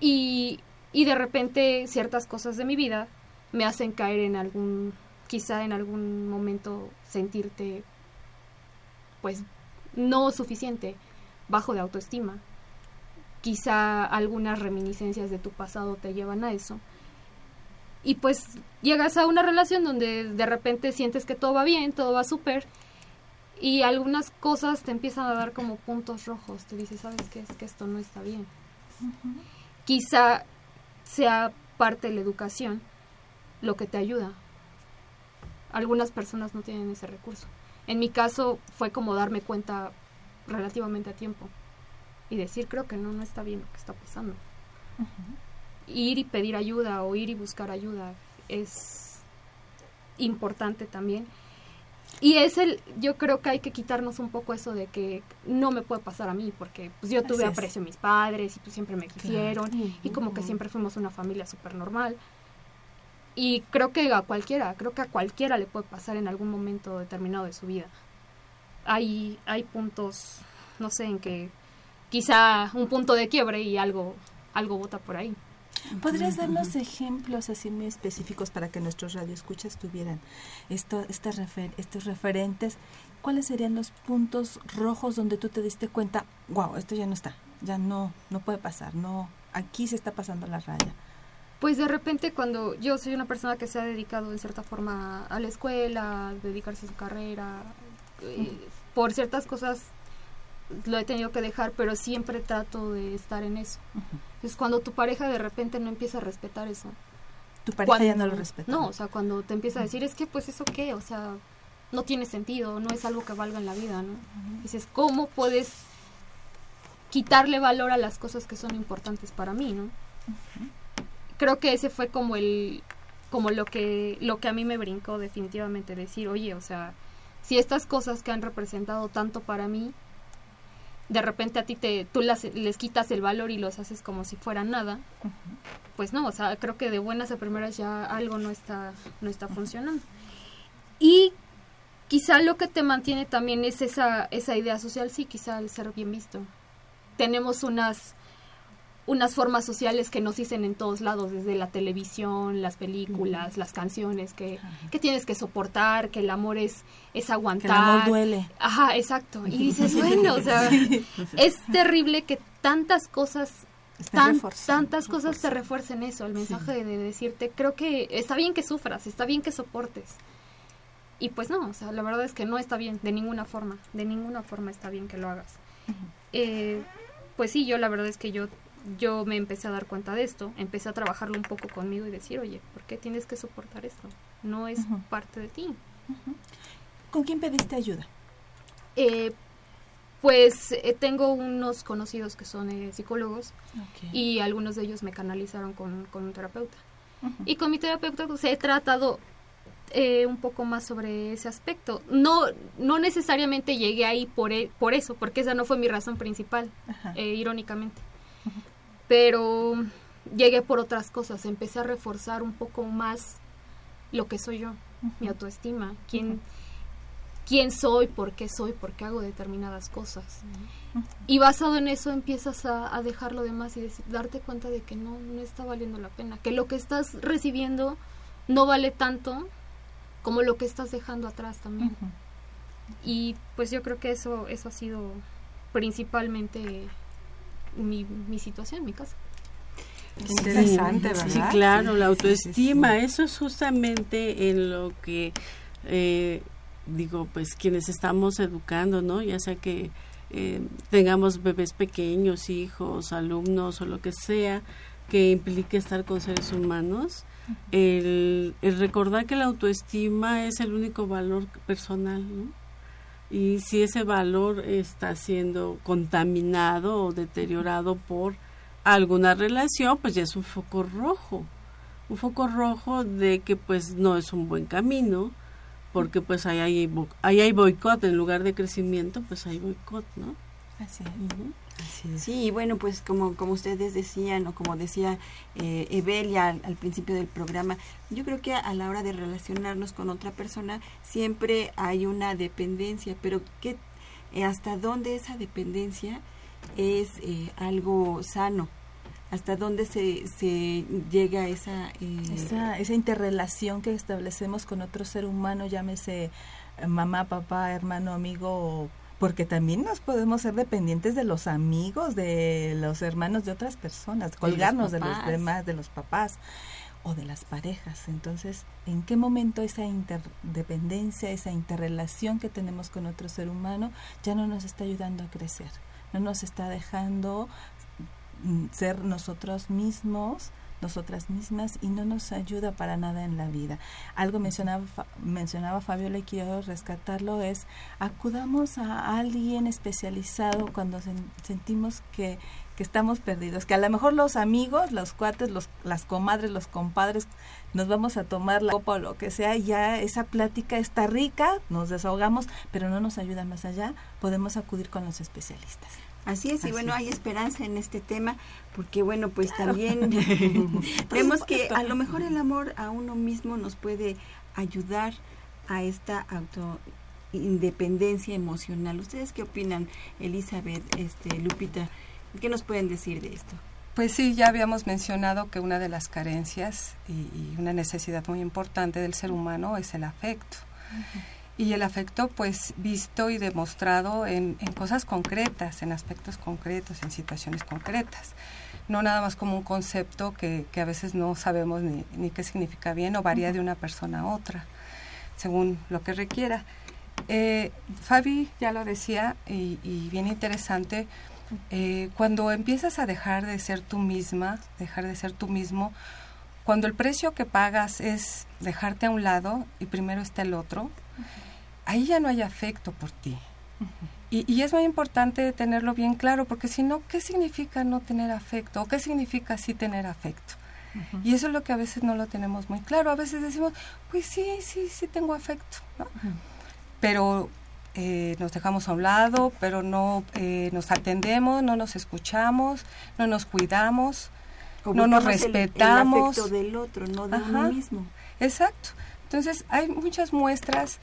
Y, y de repente ciertas cosas de mi vida me hacen caer en algún, quizá en algún momento sentirte pues no suficiente, bajo de autoestima. Quizá algunas reminiscencias de tu pasado te llevan a eso. Y pues llegas a una relación donde de repente sientes que todo va bien, todo va súper, y algunas cosas te empiezan a dar como puntos rojos. Te dices, ¿sabes qué? Es que esto no está bien. Quizá sea parte de la educación lo que te ayuda. Algunas personas no tienen ese recurso. En mi caso fue como darme cuenta relativamente a tiempo y decir, creo que no, no está bien lo que está pasando. Ir y pedir ayuda o ir y buscar ayuda es importante también. Y es el, yo creo que hay que quitarnos un poco eso de que no me puede pasar a mí, porque pues yo tuve aprecio a mis padres y pues siempre me quisieron Claro. y como que siempre fuimos una familia súper normal. Y creo que a cualquiera, creo que a cualquiera le puede pasar en algún momento determinado de su vida. Hay, hay puntos, no sé, en que quizá un punto de quiebre y algo, algo bota por ahí. ¿Podrías darnos ejemplos así muy específicos para que nuestros radioescuchas tuvieran esto, estas refer- estos referentes? ¿Cuáles serían los puntos rojos donde tú te diste cuenta, wow, esto ya no está, ya no, no puede pasar, no, aquí se está pasando la raya? Pues de repente cuando yo soy una persona que se ha dedicado en cierta forma a la escuela, a dedicarse a su carrera, eh, por ciertas cosas lo he tenido que dejar, pero siempre trato de estar en eso. Es cuando tu pareja de repente no empieza a respetar eso. Tu pareja ya no lo respeta. No, o sea, cuando te empieza a decir, es que pues eso qué, o sea, no tiene sentido, no es algo que valga en la vida, ¿no? Dices, ¿cómo puedes quitarle valor a las cosas que son importantes para mí, ¿no? Creo que ese fue como el como lo que lo que a mí me brincó definitivamente decir, "Oye, o sea, si estas cosas que han representado tanto para mí de repente a ti te tú las, les quitas el valor y los haces como si fueran nada, pues no, o sea, creo que de buenas a primeras ya algo no está no está funcionando. Y quizá lo que te mantiene también es esa esa idea social, sí, quizá el ser bien visto. Tenemos unas unas formas sociales que nos dicen en todos lados, desde la televisión, las películas, las canciones, que, que tienes que soportar, que el amor es, es aguantar. Que el amor duele. Ajá, exacto. Y dices, bueno, o sea, Sí. es terrible que tantas cosas, Están tan- tantas cosas te refuercen eso, el mensaje de decirte, creo que está bien que sufras, está bien que soportes. Y pues no, o sea, la verdad es que no está bien, de ninguna forma, de ninguna forma está bien que lo hagas. Eh, pues sí, yo la verdad es que yo, yo me empecé a dar cuenta de esto, empecé a trabajarlo un poco conmigo y decir, oye, ¿por qué tienes que soportar esto? No es parte de ti. ¿Con quién pediste ayuda? Eh, pues eh, tengo unos conocidos que son eh, psicólogos y algunos de ellos me canalizaron con, con un terapeuta. Y con mi terapeuta pues, he tratado eh, un poco más sobre ese aspecto. No, no necesariamente llegué ahí por, e- por eso, porque esa no fue mi razón principal, eh, irónicamente. Pero llegué por otras cosas, empecé a reforzar un poco más lo que soy yo, mi autoestima, quién, quién soy, por qué soy, por qué hago determinadas cosas. Y basado en eso empiezas a, a dejar lo demás y decir- darte cuenta de que no, no está valiendo la pena, que lo que estás recibiendo no vale tanto como lo que estás dejando atrás también. Y pues yo creo que eso, eso ha sido principalmente mi, mi situación, mi caso. Interesante, Sí, ¿verdad? claro, Sí, la sí, sí, autoestima, eso es justamente en lo que eh, digo, pues quienes estamos educando, ¿no? Ya sea que eh, tengamos bebés pequeños, hijos, alumnos o lo que sea, que implique estar con seres humanos, el, el recordar que la autoestima es el único valor personal, ¿no? Y si ese valor está siendo contaminado o deteriorado por alguna relación, pues ya es un foco rojo, un foco rojo de que pues no es un buen camino, porque pues ahí hay, ahí hay boicot, en lugar de crecimiento, pues hay boicot, ¿no? Así Sí, bueno, pues como, como ustedes decían o como decía eh, Evelia al, al principio del programa, yo creo que a la hora de relacionarnos con otra persona siempre hay una dependencia, pero ¿qué, eh, ¿hasta dónde esa dependencia es eh, algo sano? ¿Hasta dónde se, se llega a esa... eh, esa, esa interrelación que establecemos con otro ser humano, llámese mamá, papá, hermano, amigo, o- porque también nos podemos ser dependientes de los amigos, de los hermanos de otras personas, colgarnos de los demás, de los papás o de las parejas. Entonces, ¿en qué momento esa interdependencia, esa interrelación que tenemos con otro ser humano ya no nos está ayudando a crecer? No nos está dejando mm, ser nosotros mismos, nosotras mismas y no nos ayuda para nada en la vida. Algo mencionaba, mencionaba Fabiola y quiero rescatarlo es acudamos a alguien especializado cuando sen- sentimos que, que estamos perdidos, que a lo mejor los amigos, los cuates, los, las comadres, los compadres, nos vamos a tomar la copa o lo que sea, ya esa plática está rica, nos desahogamos, pero no nos ayuda más allá, podemos acudir con los especialistas. Así es, y bueno, hay esperanza en este tema, porque bueno, pues Claro. también vemos que a lo mejor el amor a uno mismo nos puede ayudar a esta auto independencia emocional. ¿Ustedes qué opinan, Elizabeth, este, Lupita? ¿Qué nos pueden decir de esto? Pues sí, ya habíamos mencionado que una de las carencias y, y una necesidad muy importante del ser humano es el afecto. Y el afecto, pues, visto y demostrado en, en cosas concretas, en aspectos concretos, en situaciones concretas. No nada más como un concepto que, que a veces no sabemos ni, ni qué significa bien o varía de una persona a otra, según lo que requiera. Eh, Fabi ya lo decía, y, y bien interesante, eh, cuando empiezas a dejar de ser tú misma, dejar de ser tú mismo, cuando el precio que pagas es dejarte a un lado y primero está el otro, ahí ya no hay afecto por ti. Y, y es muy importante tenerlo bien claro, porque si no, ¿qué significa no tener afecto? ¿O qué significa sí tener afecto? Y eso es lo que a veces no lo tenemos muy claro. A veces decimos, pues sí, sí, sí tengo afecto, ¿no? Pero eh, nos dejamos a un lado, pero no eh, nos atendemos, no nos escuchamos, no nos cuidamos, O no nos buscamos el- respetamos. El, afecto del otro, no de Ajá. uno mismo. Exacto. Entonces, hay muchas muestras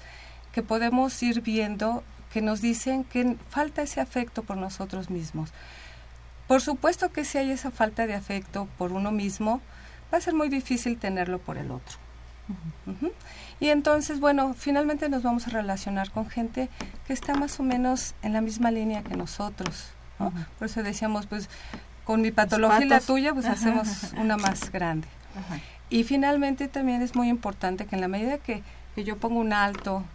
que podemos ir viendo que nos dicen que falta ese afecto por nosotros mismos. Por supuesto que si hay esa falta de afecto por uno mismo, va a ser muy difícil tenerlo por el otro. Ujú. Y entonces, bueno, finalmente nos vamos a relacionar con gente que está más o menos en la misma línea que nosotros. ¿no? Por eso decíamos, pues, con mi patología y la tuya, pues hacemos una más grande. Y finalmente también es muy importante que en la medida que, que yo pongo un alto,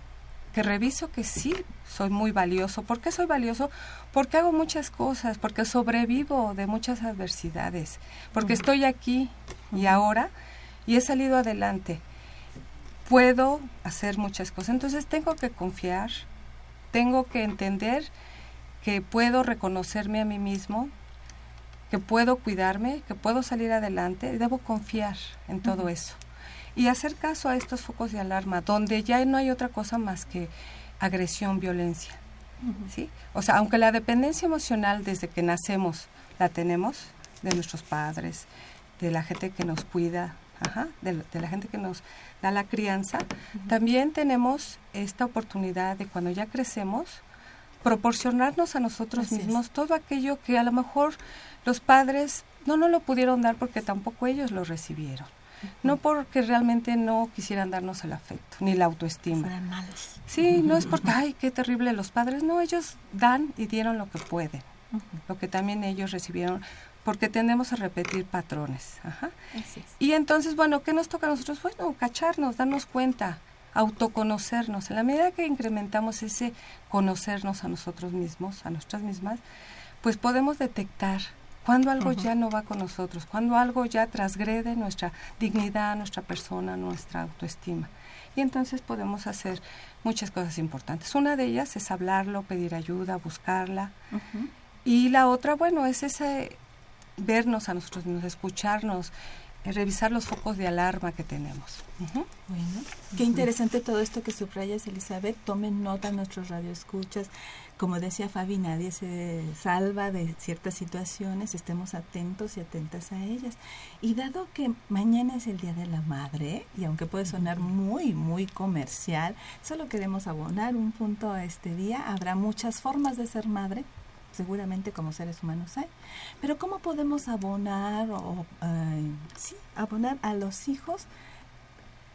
que reviso que sí soy muy valioso. ¿Por qué soy valioso? Porque hago muchas cosas, porque sobrevivo de muchas adversidades, porque estoy aquí y ahora y he salido adelante. Puedo hacer muchas cosas. Entonces tengo que confiar, tengo que entender que puedo reconocerme a mí mismo, que puedo cuidarme, que puedo salir adelante, y debo confiar en todo eso. Y hacer caso a estos focos de alarma, donde ya no hay otra cosa más que agresión, violencia. ¿sí? O sea, aunque la dependencia emocional desde que nacemos la tenemos, de nuestros padres, de la gente que nos cuida, ajá, de, la- de la gente que nos da la crianza, también tenemos esta oportunidad de cuando ya crecemos, proporcionarnos a nosotros Así es. mismos todo aquello que a lo mejor los padres no nos lo pudieron dar porque tampoco ellos lo recibieron. No porque realmente no quisieran darnos el afecto, ni la autoestima. Malos. Sí, no es porque, ay, qué terrible los padres. No, ellos dan y dieron lo que pueden, lo que también ellos recibieron, porque tendemos a repetir patrones. Ajá. Así es. Y entonces, bueno, ¿qué nos toca a nosotros? Bueno, cacharnos, darnos cuenta, autoconocernos. En la medida que incrementamos ese conocernos a nosotros mismos, a nuestras mismas, pues podemos detectar cuando algo ya no va con nosotros, cuando algo ya transgrede nuestra dignidad, nuestra persona, nuestra autoestima. Y entonces podemos hacer muchas cosas importantes. Una de ellas es hablarlo, pedir ayuda, buscarla. Y la otra, bueno, es ese vernos a nosotros mismos, escucharnos, revisar los focos de alarma que tenemos. Bueno, qué interesante todo esto que subrayas, Elizabeth. Tomen nota nuestros radioescuchas. Como decía Fabi, nadie se salva de ciertas situaciones. Estemos atentos y atentas a ellas. Y dado que mañana es el Día de la Madre, y aunque puede sonar muy, muy comercial, solo queremos abonar un punto a este día. Habrá muchas formas de ser madre seguramente como seres humanos hay. Pero ¿cómo podemos abonar o sí, abonar a los hijos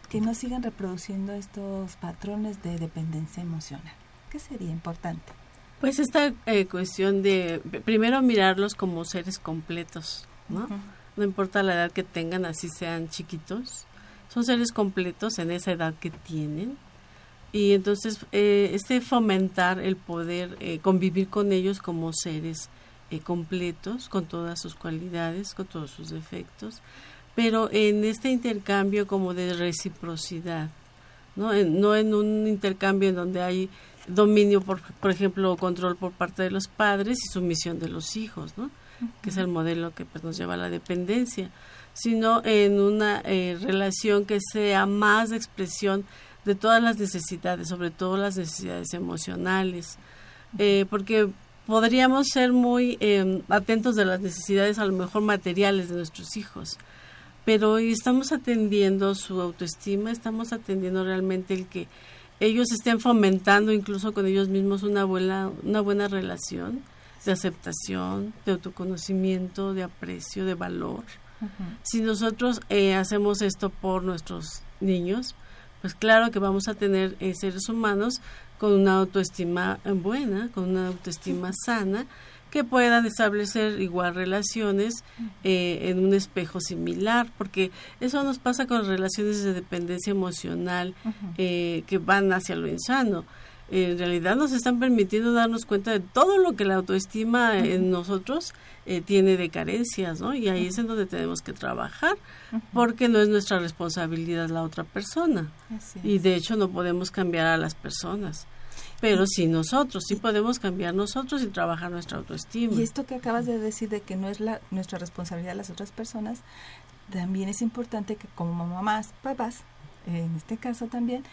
que no sigan reproduciendo estos patrones de dependencia emocional? ¿Qué sería importante? Pues esta eh, cuestión de primero mirarlos como seres completos, ¿no? No importa la edad que tengan, así sean chiquitos, son seres completos en esa edad que tienen y entonces eh, este fomentar el poder eh, convivir con ellos como seres eh, completos con todas sus cualidades con todos sus defectos pero en este intercambio como de reciprocidad no en, no en un intercambio en donde hay dominio por por ejemplo control por parte de los padres y sumisión de los hijos no que es el modelo que pues, nos lleva a la dependencia sino en una relación que sea más de expresión de todas las necesidades, sobre todo las necesidades emocionales, eh, porque podríamos ser muy em, atentos de las necesidades a lo mejor materiales de nuestros hijos, pero estamos atendiendo su autoestima, estamos atendiendo realmente el que ellos estén fomentando incluso con ellos mismos una buena, una buena relación de aceptación, de autoconocimiento, de aprecio, de valor. Si nosotros eh, hacemos esto por nuestros niños, pues claro que vamos a tener eh, seres humanos con una autoestima buena, con una autoestima sana, que puedan establecer igual relaciones eh, en un espejo similar, porque eso nos pasa con relaciones de dependencia emocional eh, que van hacia lo insano en realidad nos están permitiendo darnos cuenta de todo lo que la autoestima en nosotros eh, tiene de carencias, ¿no? Y ahí es en donde tenemos que trabajar, porque no es nuestra responsabilidad la otra persona. Y de hecho no podemos cambiar a las personas. Pero sí nosotros, sí podemos cambiar nosotros y trabajar nuestra autoestima. Y esto que acabas de decir de que no es la, nuestra responsabilidad las otras personas, también es importante que como mamás, papás, en este caso también,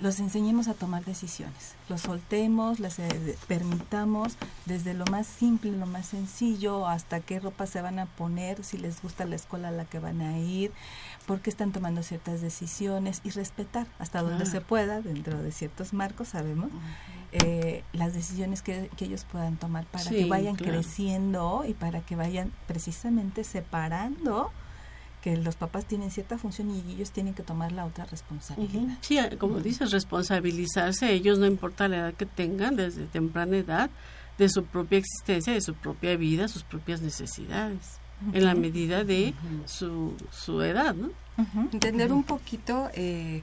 los enseñemos a tomar decisiones. Los soltemos, las eh, permitamos desde lo más simple, lo más sencillo, hasta qué ropa se van a poner, si les gusta la escuela a la que van a ir, por qué están tomando ciertas decisiones y respetar hasta donde se pueda, dentro de ciertos marcos, sabemos, eh, las decisiones que, ellos puedan tomar para que vayan creciendo y para que vayan precisamente separando que los papás tienen cierta función y ellos tienen que tomar la otra responsabilidad. Sí, como dices, responsabilizarse ellos, no importa la edad que tengan, desde temprana edad, de su propia existencia, de su propia vida, sus propias necesidades, en la medida de su, su edad, ¿no? Entender un poquito, eh,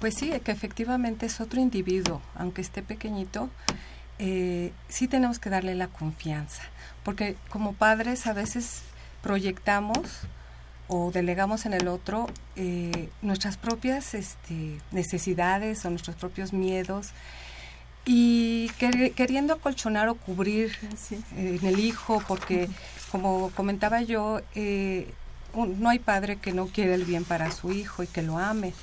pues sí, que efectivamente es otro individuo, aunque esté pequeñito, eh, sí tenemos que darle la confianza, porque como padres a veces proyectamos o delegamos en el otro eh, nuestras propias este, necesidades o nuestros propios miedos. Y queriendo acolchonar o cubrir en el hijo porque como comentaba yo eh, no hay padre que no quiera el bien para su hijo y que lo ame.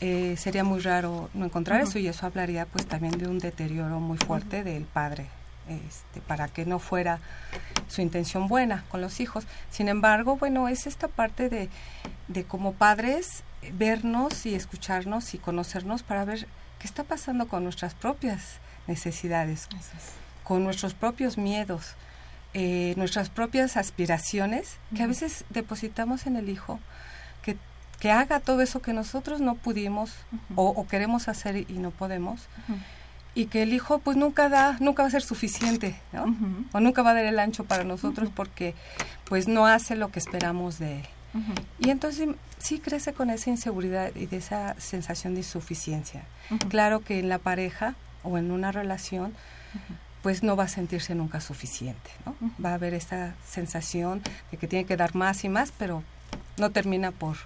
Eh, sería muy raro no encontrar eso y eso hablaría pues también de un deterioro muy fuerte del padre este, para que no fuera su intención buena con los hijos. Sin embargo, bueno, es esta parte de, de como padres vernos y escucharnos y conocernos para ver qué está pasando con nuestras propias necesidades, con nuestros propios miedos, eh, nuestras propias aspiraciones, que a veces depositamos en el hijo, que, que haga todo eso que nosotros no pudimos o, queremos hacer y no podemos y que el hijo pues nunca da, nunca va a ser suficiente, ¿no? O nunca va a dar el ancho para nosotros porque pues no hace lo que esperamos de él. Y entonces sí crece con esa inseguridad y de esa sensación de insuficiencia. Claro que en la pareja o en una relación pues no va a sentirse nunca suficiente, ¿no? Va a haber esta sensación de que tiene que dar más y más, pero no termina por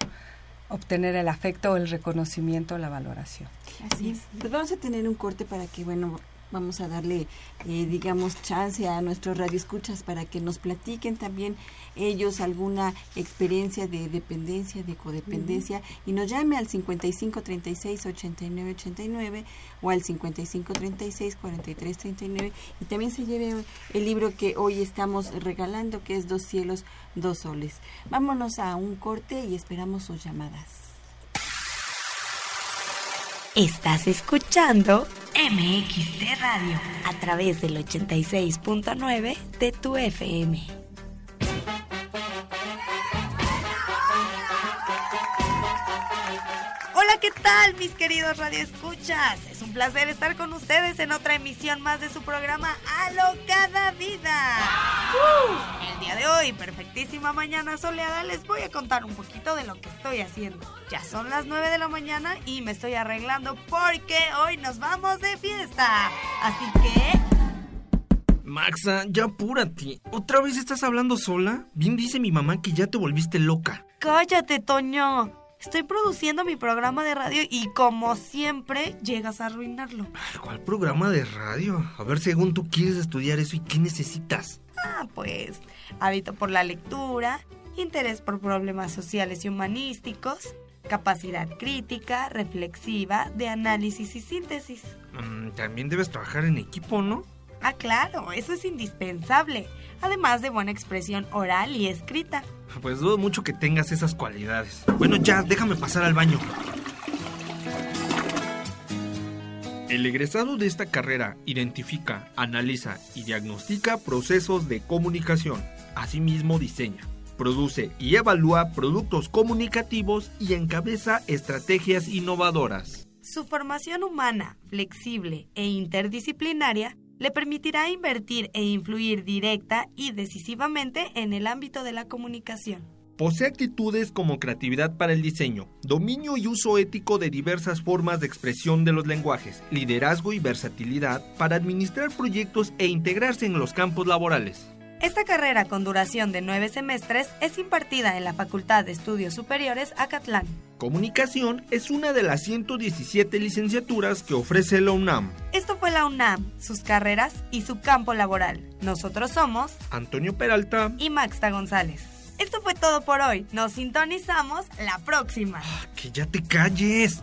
obtener el afecto el reconocimiento la valoración. Así es. Pues vamos a tener un corte para que, bueno, vamos a darle, eh, digamos, chance a nuestros radioescuchas para que nos platiquen también ellos alguna experiencia de dependencia, de codependencia, y nos llame al 55 36 89 89 o al 55 36 43 39 y también se lleve el libro que hoy estamos regalando, que es Dos cielos, dos soles. Vámonos a un corte y esperamos sus llamadas. Estás escuchando MXT Radio a través del 86.9 de tu FM. Hola, ¿qué tal mis queridos radioescuchas? Es un placer estar con ustedes en otra emisión más de su programa Alocada Vida. El día de hoy, perfectísima mañana soleada, les voy a contar un poquito de lo que estoy haciendo. Ya son las 9 de la mañana y me estoy arreglando porque hoy nos vamos de fiesta. Así que... Maxa, ya apúrate. ¿Otra vez estás hablando sola? Bien dice mi mamá que ya te volviste loca. Cállate, Toño. Estoy produciendo mi programa de radio y como siempre llegas a arruinarlo. ¿Cuál programa de radio? A ver, según tú quieres estudiar eso y qué necesitas. Ah, pues hábito por la lectura, interés por problemas sociales y humanísticos, capacidad crítica, reflexiva, de análisis y síntesis. Mm, también debes trabajar en equipo, ¿no? Ah, claro, eso es indispensable, además de buena expresión oral y escrita. Pues dudo mucho que tengas esas cualidades. Bueno, ya, déjame pasar al baño. El egresado de esta carrera identifica, analiza y diagnostica procesos de comunicación. Asimismo diseña, produce y evalúa productos comunicativos y encabeza estrategias innovadoras. Su formación humana, flexible e interdisciplinaria le permitirá invertir e influir directa y decisivamente en el ámbito de la comunicación. Posee actitudes como creatividad para el diseño, dominio y uso ético de diversas formas de expresión de los lenguajes, liderazgo y versatilidad para administrar proyectos e integrarse en los campos laborales. Esta carrera con duración de nueve semestres es impartida en la Facultad de Estudios Superiores Acatlán. Comunicación es una de las 117 licenciaturas que ofrece la UNAM. Esto fue la UNAM, sus carreras y su campo laboral. Nosotros somos Antonio Peralta y Maxta González. Esto fue todo por hoy. Nos sintonizamos la próxima. que ya te calles.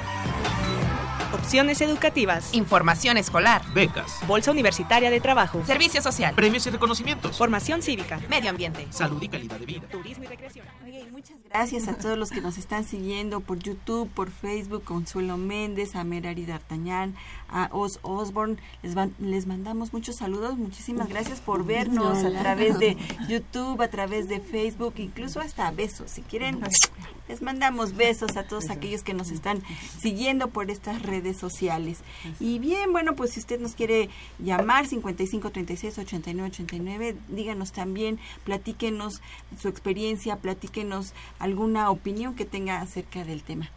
Opciones educativas, Información escolar, Becas, Bolsa Universitaria de Trabajo, servicio social, premios y reconocimientos, formación cívica, medio ambiente. salud y calidad de vida. turismo y recreación. Oye, y muchas gracias a todos los que nos están siguiendo por YouTube, por Facebook, Consuelo Méndez, a Merari D'Artagnan, a Os Osborne. Les, van- les mandamos muchos saludos, muchísimas gracias por vernos a través de YouTube, a través de Facebook, incluso hasta besos. Si quieren, les mandamos besos a todos aquellos que nos están siguiendo por estas redes sociales. Y bien, bueno, pues si usted nos quiere llamar 55 36 89 89, díganos también, platíquenos su experiencia, platíquenos alguna opinión que tenga acerca del tema.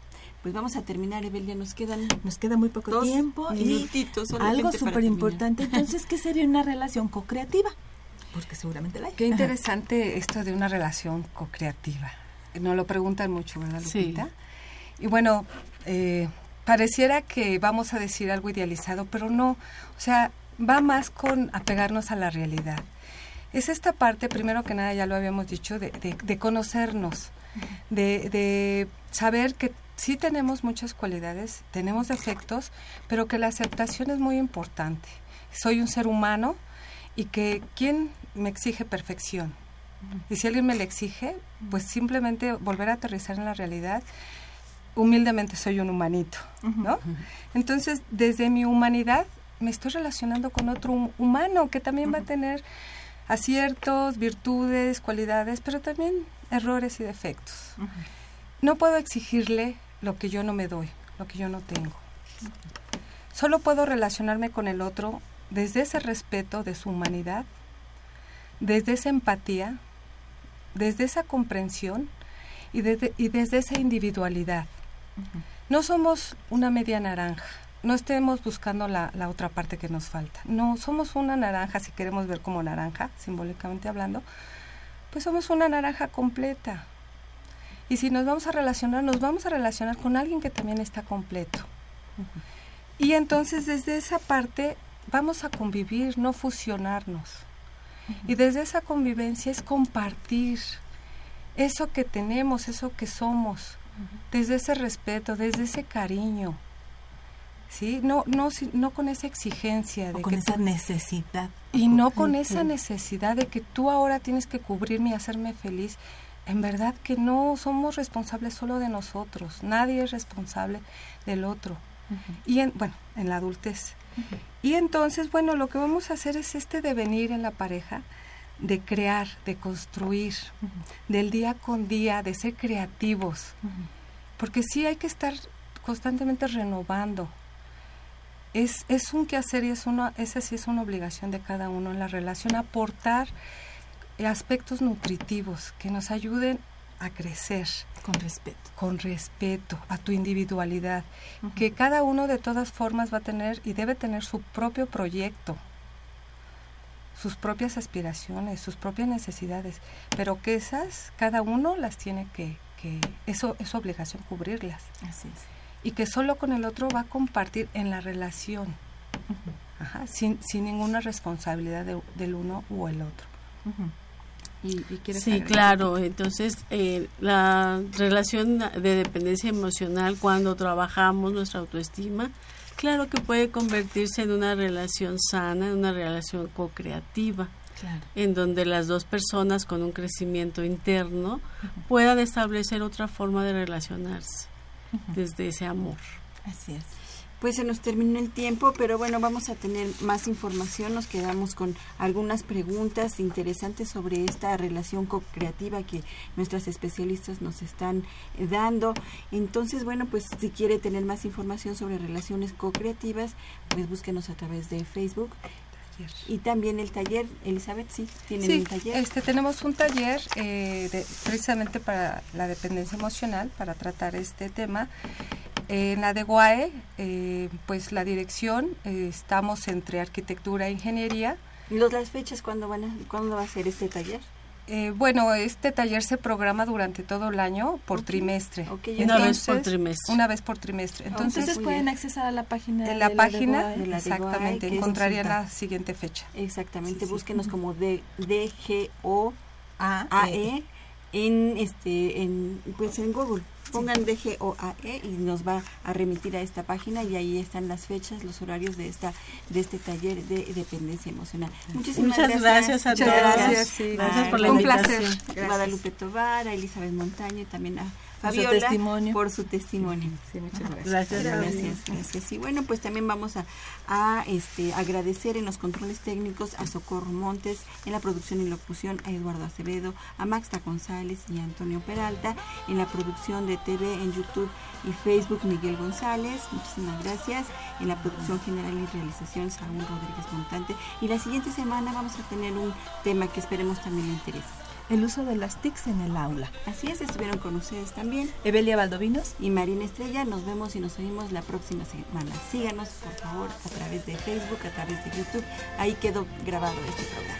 Pues vamos a terminar, Evelia, nos quedan Nos queda muy poco Dos tiempo y algo súper importante. Entonces, ¿qué sería una relación co-creativa? Porque seguramente la hay. Qué interesante esto de una relación co-creativa. Nos lo preguntan mucho, ¿verdad, Sí. Lupita? Y bueno, eh, pareciera que vamos a decir algo idealizado, pero no. O sea, va más con apegarnos a la realidad. Es esta parte, primero que nada, ya lo habíamos dicho, de, de- de conocernos, de, de saber que sí tenemos muchas cualidades, tenemos defectos, pero que la aceptación es muy importante. Soy un ser humano y que ¿quién me exige perfección? Y si alguien me la exige, pues simplemente volver a aterrizar en la realidad humildemente soy un humanito, ¿no? Entonces, desde mi humanidad me estoy relacionando con otro hum- humano que también va a tener aciertos, virtudes, cualidades, pero también errores y defectos. No puedo exigirle lo que yo no me doy, lo que yo no tengo. Solo puedo relacionarme con el otro desde ese respeto de su humanidad, desde esa empatía, desde esa comprensión y desde, y desde esa individualidad. No somos una media naranja, no estemos buscando la, la otra parte que nos falta. No, somos una naranja, si queremos ver como naranja, simbólicamente hablando, pues somos una naranja completa. Y si nos vamos a relacionar, nos vamos a relacionar con alguien que también está completo. Y entonces desde esa parte vamos a convivir, no fusionarnos. Y desde esa convivencia es compartir eso que tenemos, eso que somos, desde ese respeto, desde ese cariño. ¿Sí? No, no, no con esa exigencia de con que esa tú- necesidad. y no con esa necesidad de que tú ahora tienes que cubrirme y hacerme feliz. En verdad que no somos responsables solo de nosotros. Nadie es responsable del otro. Y en, bueno, en la adultez. Y entonces, bueno, lo que vamos a hacer es este devenir en la pareja de crear, de construir, del día con día, de ser creativos. Porque sí hay que estar constantemente renovando. Es, es un quehacer y es una, esa sí es una obligación de cada uno en la relación, aportar aspectos nutritivos que nos ayuden a crecer. Con respeto. Con respeto a tu individualidad. Que cada uno de todas formas va a tener y debe tener su propio proyecto, sus propias aspiraciones, sus propias necesidades, pero que esas, cada uno las tiene que, que eso es su obligación cubrirlas. Así es. Y que solo con el otro va a compartir en la relación, Ajá, sin, sin ninguna responsabilidad de- del uno o el otro. ¿Y, y quieres Sí, agregar? claro. Entonces, eh, la relación de dependencia emocional cuando trabajamos nuestra autoestima, claro que puede convertirse en una relación sana, en una relación co-creativa, Claro. en donde las dos personas con un crecimiento interno puedan establecer otra forma de relacionarse desde ese amor. Así es. Pues se nos terminó el tiempo, pero bueno, vamos a tener más información. Nos quedamos con algunas preguntas interesantes sobre esta relación co-creativa que nuestras especialistas nos están eh, dando. Entonces, bueno, pues si quiere tener más información sobre relaciones co-creativas, pues búsquenos a través de Facebook. Y también el taller, Elizabeth, sí, tienen Sí, un taller. este, tenemos un taller eh, de- precisamente para la dependencia emocional, para tratar este tema. En la de GUAE, eh, pues la dirección, eh, estamos entre arquitectura e ingeniería. ¿Los, ¿Las fechas cuándo, van a, cuándo va a ser este taller? Eh, bueno, este taller se programa durante todo el año por trimestre. Una vez por trimestre. Una vez por trimestre. Entonces, Entonces pueden accesar a la página en la de página, DGOAE. de la exactamente, DGOAE, es encontrarían la siguiente fecha. Exactamente, búsquenos como de DGO A AE en este en pues en Google. Pongan DGOAE y nos va a remitir a esta página y ahí están las fechas, los horarios de esta de este taller de dependencia emocional. Muchísimas Muchas gracias a Muchas todos. Gracias, Sí, gracias por la un invitación. placer. Gracias. Guadalupe Tobar, a Elizabeth Montaño y también a Por su Fabiola testimonio. por su testimonio. Sí, muchas gracias. Gracias, Gracias, gracias. Y bueno, pues también vamos a, a, este, agradecer en los controles técnicos a Socorro Montes, en la producción y locución a Eduardo Acevedo, a Maxta González y a Antonio Peralta, en la producción de TV en YouTube y Facebook Miguel González, muchísimas gracias, en la producción general y realización Saúl Rodríguez Montante. Y la siguiente semana vamos a tener un tema que esperemos también le interese. El uso de las TICs en el aula. Así es, estuvieron con ustedes también. Evelia Valdovinos. y Marina Estrella. Nos vemos y nos oímos la próxima semana. Síganos, por favor, a través de Facebook, a través de YouTube. Ahí quedó grabado este programa.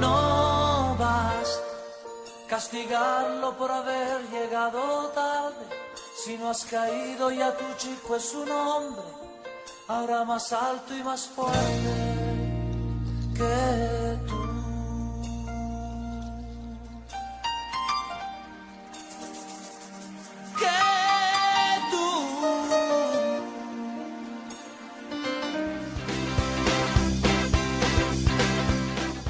No basta castigarlo por haber llegado tarde. Si no has caído ya tu chico es un hombre, ahora más alto y más fuerte que tú. Que